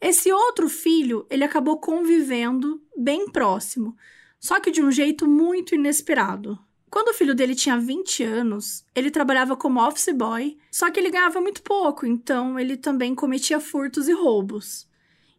Speaker 1: Esse outro filho, ele acabou convivendo bem próximo, só que de um jeito muito inesperado. Quando o filho dele tinha 20 anos, ele trabalhava como office boy, só que ele ganhava muito pouco, então ele também cometia furtos e roubos.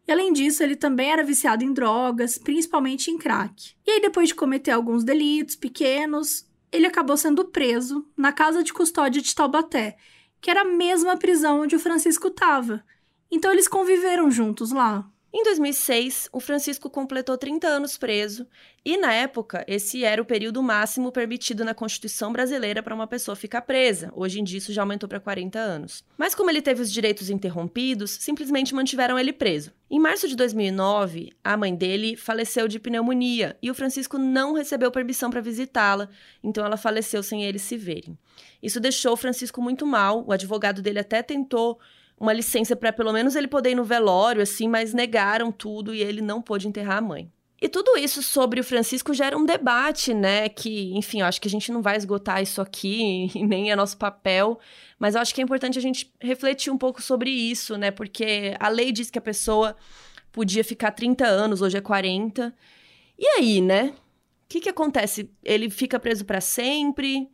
Speaker 1: E além disso, ele também era viciado em drogas, principalmente em crack. E aí, depois de cometer alguns delitos pequenos, ele acabou sendo preso na casa de custódia de Taubaté, que era a mesma prisão onde o Francisco estava. Então eles conviveram juntos lá.
Speaker 2: Em 2006, o Francisco completou 30 anos preso, e na época, esse era o período máximo permitido na Constituição brasileira para uma pessoa ficar presa. Hoje em dia, isso já aumentou para 40 anos. Mas como ele teve os direitos interrompidos, simplesmente mantiveram ele preso. Em março de 2009, a mãe dele faleceu de pneumonia e o Francisco não recebeu permissão para visitá-la, então ela faleceu sem eles se verem. Isso deixou o Francisco muito mal, o advogado dele até tentou uma licença para pelo menos ele poder ir no velório, assim, mas negaram tudo e ele não pôde enterrar a mãe. E tudo isso sobre o Francisco gera um debate, né? Que, enfim, eu acho que a gente não vai esgotar isso aqui, nem é nosso papel, mas eu acho que é importante a gente refletir um pouco sobre isso, né? Porque a lei diz que a pessoa podia ficar 30 anos, hoje é 40. E aí, né? O que, que acontece? Ele fica preso para sempre?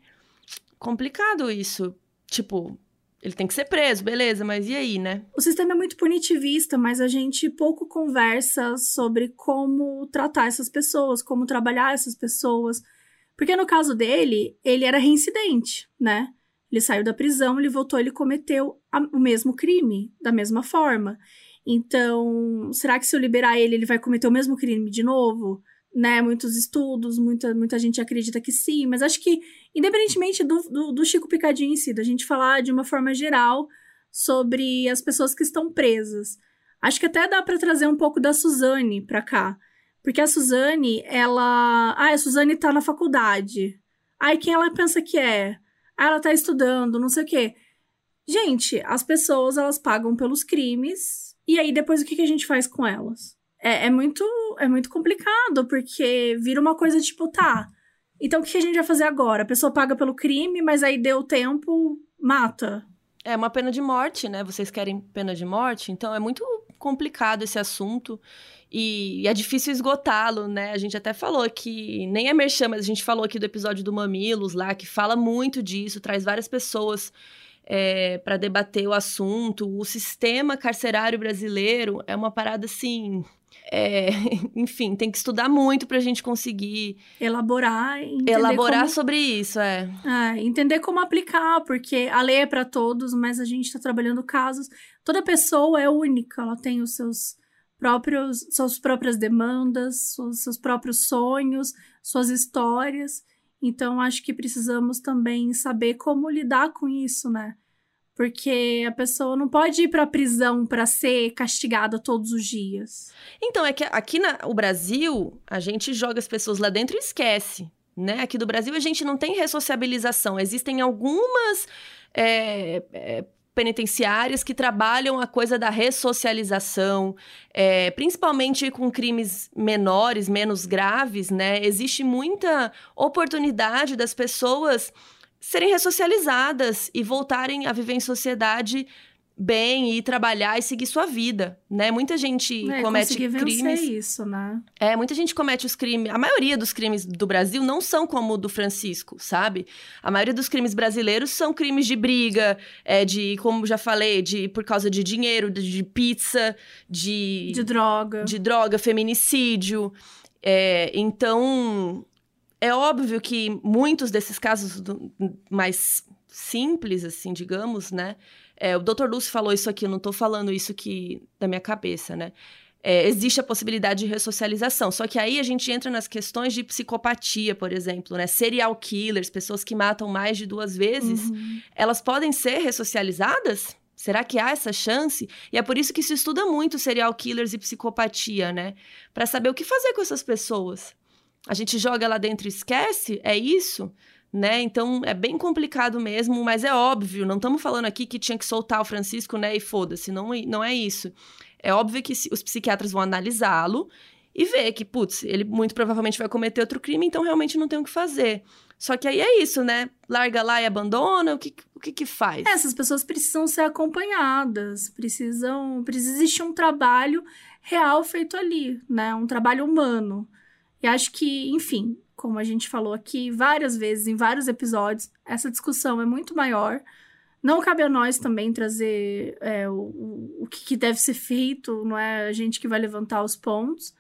Speaker 2: Complicado isso. Tipo, ele tem que ser preso, beleza, mas e aí, né?
Speaker 1: O sistema é muito punitivista, mas a gente pouco conversa sobre como tratar essas pessoas, como trabalhar essas pessoas. Porque no caso dele, ele era reincidente, né? Ele saiu da prisão, ele voltou, ele cometeu a, o mesmo crime, da mesma forma. Então, será que se eu liberar ele, ele vai cometer o mesmo crime de novo? Né? Muitos estudos, muita, muita gente acredita que sim, mas acho que independentemente do, do, do Chico Picadinho em si, da gente falar de uma forma geral sobre as pessoas que estão presas. Acho que até dá para trazer um pouco da Suzane para cá. Porque a Suzane, ela. Ah, a Suzane tá na faculdade. Ai, quem ela pensa que é? Ah, ela tá estudando, não sei o quê. Gente, as pessoas, elas pagam pelos crimes. E aí, depois, o que, que a gente faz com elas? É, é, muito, é muito complicado, porque vira uma coisa tipo, tá. Então, o que a gente vai fazer agora? A pessoa paga pelo crime, mas aí deu tempo, mata.
Speaker 2: É uma pena de morte, né? Vocês querem pena de morte? Então, é muito complicado esse assunto e, é difícil esgotá-lo, né? A gente até falou que nem é merchan, mas a gente falou aqui do episódio do Mamilos lá, que fala muito disso, traz várias pessoas é, para debater o assunto. O sistema carcerário brasileiro é uma parada assim é, enfim, tem que estudar muito para a gente conseguir
Speaker 1: elaborar,
Speaker 2: elaborar
Speaker 1: como...
Speaker 2: sobre isso, é.
Speaker 1: é. Entender como aplicar, porque a lei é para todos, mas a gente está trabalhando casos. Toda pessoa é única, ela tem os seus próprios, suas próprias demandas, seus, seus próprios sonhos, suas histórias. Então, acho que precisamos também saber como lidar com isso, né? Porque a pessoa não pode ir para a prisão para ser castigada todos os dias.
Speaker 2: Então, é que aqui no Brasil, a gente joga as pessoas lá dentro e esquece. Né? Aqui do Brasil, a gente não tem ressociabilização. Existem algumas é, é, penitenciárias que trabalham a coisa da ressocialização, é, principalmente com crimes menores, menos graves, né? Existe muita oportunidade das pessoas serem ressocializadas e voltarem a viver em sociedade bem e trabalhar e seguir sua vida, né? Muita gente é, comete crimes.
Speaker 1: isso, né?
Speaker 2: É, muita gente comete os crimes. A maioria dos crimes do Brasil não são como o do Francisco, sabe? A maioria dos crimes brasileiros são crimes de briga, é de, como já falei, de por causa de dinheiro, de, de pizza, de
Speaker 1: de droga,
Speaker 2: de droga, feminicídio. É, então, é óbvio que muitos desses casos do, mais simples, assim, digamos, né? É, o Dr. Lúcio falou isso aqui, eu não estou falando isso da minha cabeça, né? É, existe a possibilidade de ressocialização. Só que aí a gente entra nas questões de psicopatia, por exemplo, né? Serial killers, pessoas que matam mais de duas vezes, uhum. elas podem ser ressocializadas? Será que há essa chance? E é por isso que se estuda muito serial killers e psicopatia, né? Para saber o que fazer com essas pessoas a gente joga lá dentro e esquece? É isso? Né? Então é bem complicado mesmo, mas é óbvio, não estamos falando aqui que tinha que soltar o Francisco, né? E foda-se, não, não é isso. É óbvio que os psiquiatras vão analisá-lo e ver que, putz, ele muito provavelmente vai cometer outro crime, então realmente não tem o que fazer. Só que aí é isso, né? Larga lá e abandona, o que, o que, que faz?
Speaker 1: É, essas pessoas precisam ser acompanhadas, precisam. Precisa existir um trabalho real feito ali, né? Um trabalho humano. E acho que, enfim, como a gente falou aqui várias vezes, em vários episódios, essa discussão é muito maior. Não cabe a nós também trazer é, o, o que deve ser feito, não é a gente que vai levantar os pontos.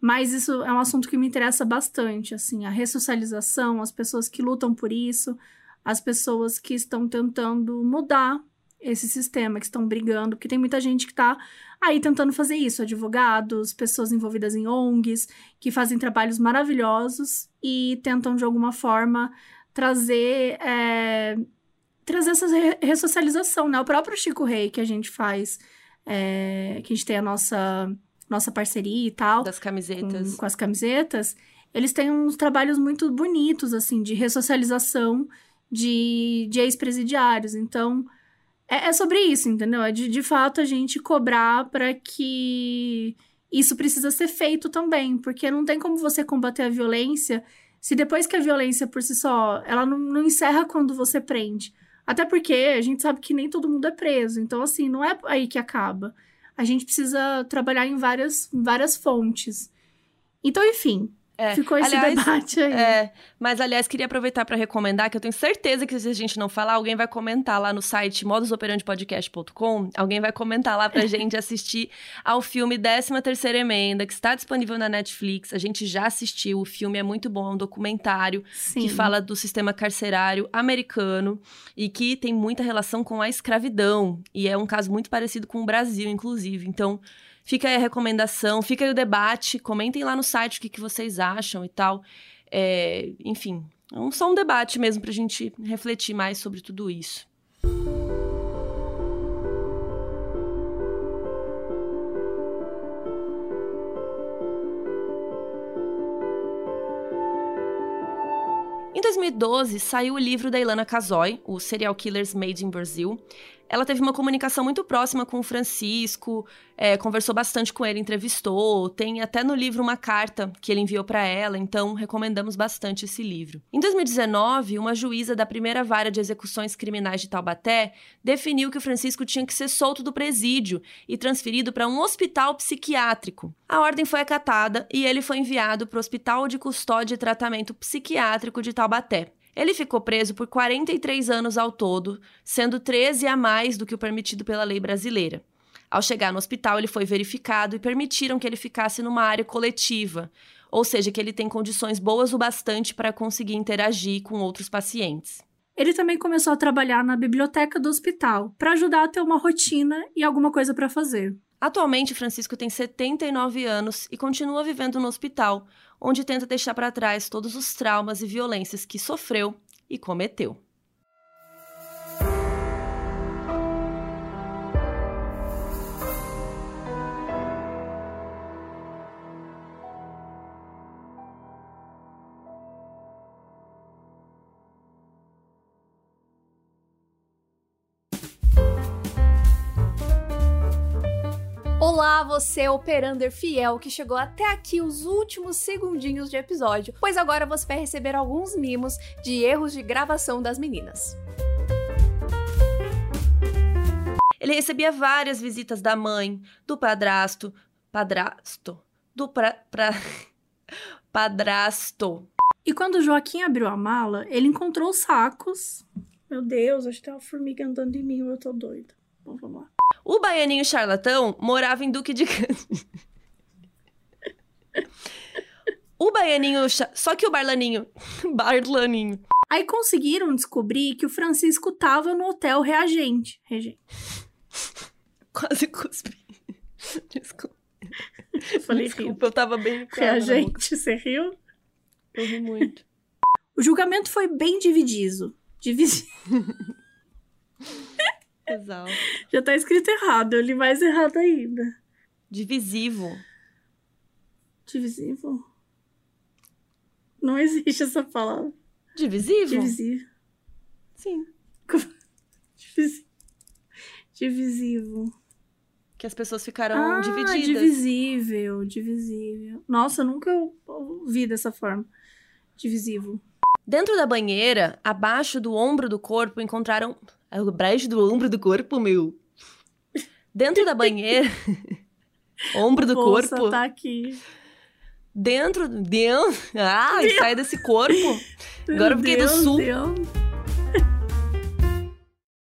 Speaker 1: Mas isso é um assunto que me interessa bastante, assim, a ressocialização, as pessoas que lutam por isso, as pessoas que estão tentando mudar esse sistema, que estão brigando, porque tem muita gente que está aí tentando fazer isso, advogados, pessoas envolvidas em ONGs, que fazem trabalhos maravilhosos e tentam de alguma forma trazer é, trazer essa ressocialização, né? O próprio Chico Rei que a gente faz, é, que a gente tem a nossa nossa parceria e tal,
Speaker 2: das camisetas,
Speaker 1: com, com as camisetas, eles têm uns trabalhos muito bonitos assim de ressocialização de, de ex-presidiários. Então, é, é sobre isso, entendeu? É de, de fato a gente cobrar para que isso precisa ser feito também, porque não tem como você combater a violência se depois que a violência por si só, ela não, não encerra quando você prende. Até porque a gente sabe que nem todo mundo é preso. Então, assim, não é aí que acaba. A gente precisa trabalhar em várias, várias fontes. Então, enfim, é. Ficou esse aliás, debate aí.
Speaker 2: É, mas, aliás, queria aproveitar para recomendar que eu tenho certeza que se a gente não falar, alguém vai comentar lá no site modusoperandepodcast.com, alguém vai comentar lá pra gente assistir ao filme 13 Terceira Emenda, que está disponível na Netflix. A gente já assistiu, o filme é muito bom, é um documentário Sim. que fala do sistema carcerário americano e que tem muita relação com a escravidão. E é um caso muito parecido com o Brasil, inclusive. Então, Fica aí a recomendação, fica aí o debate, comentem lá no site o que, que vocês acham e tal. É, enfim, é um, só um debate mesmo para a gente refletir mais sobre tudo isso. Em 2012, saiu o livro da Ilana Casoy, o Serial Killers Made in Brazil, ela teve uma comunicação muito próxima com o Francisco, é, conversou bastante com ele, entrevistou. Tem até no livro uma carta que ele enviou para ela, então recomendamos bastante esse livro. Em 2019, uma juíza da primeira vara de execuções criminais de Taubaté definiu que o Francisco tinha que ser solto do presídio e transferido para um hospital psiquiátrico. A ordem foi acatada e ele foi enviado para o Hospital de Custódia e Tratamento Psiquiátrico de Taubaté. Ele ficou preso por 43 anos ao todo, sendo 13 a mais do que o permitido pela lei brasileira. Ao chegar no hospital, ele foi verificado e permitiram que ele ficasse numa área coletiva, ou seja, que ele tem condições boas o bastante para conseguir interagir com outros pacientes.
Speaker 1: Ele também começou a trabalhar na biblioteca do hospital para ajudar a ter uma rotina e alguma coisa para fazer.
Speaker 2: Atualmente, Francisco tem 79 anos e continua vivendo no hospital, onde tenta deixar para trás todos os traumas e violências que sofreu e cometeu.
Speaker 5: Você operander fiel que chegou até aqui os últimos segundinhos de episódio, pois agora você vai receber alguns mimos de erros de gravação das meninas.
Speaker 2: Ele recebia várias visitas da mãe, do padrasto, padrasto, do pra, pra padrasto.
Speaker 1: E quando Joaquim abriu a mala, ele encontrou os sacos. Meu Deus, acho que tem uma formiga andando em mim, eu tô doida. Bom, vamos lá.
Speaker 2: O baianinho charlatão morava em Duque de O baianinho. Só que o barlaninho. Barlaninho.
Speaker 1: Aí conseguiram descobrir que o Francisco tava no hotel reagente. Regente.
Speaker 2: Quase cuspi. Desculpa.
Speaker 1: Eu falei
Speaker 2: Desculpa, eu tava bem.
Speaker 1: Reagente, você riu?
Speaker 2: Eu ri muito.
Speaker 1: O julgamento foi bem dividido. Dividido.
Speaker 2: Exato.
Speaker 1: Já tá escrito errado, eu li mais errado ainda.
Speaker 2: Divisivo.
Speaker 1: Divisivo? Não existe essa palavra.
Speaker 2: Divisivo?
Speaker 1: Divisivo.
Speaker 2: Sim.
Speaker 1: Divisivo. Divisivo.
Speaker 2: Que as pessoas ficaram ah, divididas.
Speaker 1: Divisível, divisível. Nossa, eu nunca ouvi dessa forma. Divisivo.
Speaker 2: Dentro da banheira, abaixo do ombro do corpo, encontraram o brejo do ombro do corpo, meu. Dentro da banheira. ombro do
Speaker 1: Bolsa
Speaker 2: corpo.
Speaker 1: tá aqui.
Speaker 2: Dentro. Dentro. Ah, Deus. sai desse corpo. Agora eu fiquei
Speaker 1: Deus,
Speaker 2: do sul.
Speaker 1: Deus.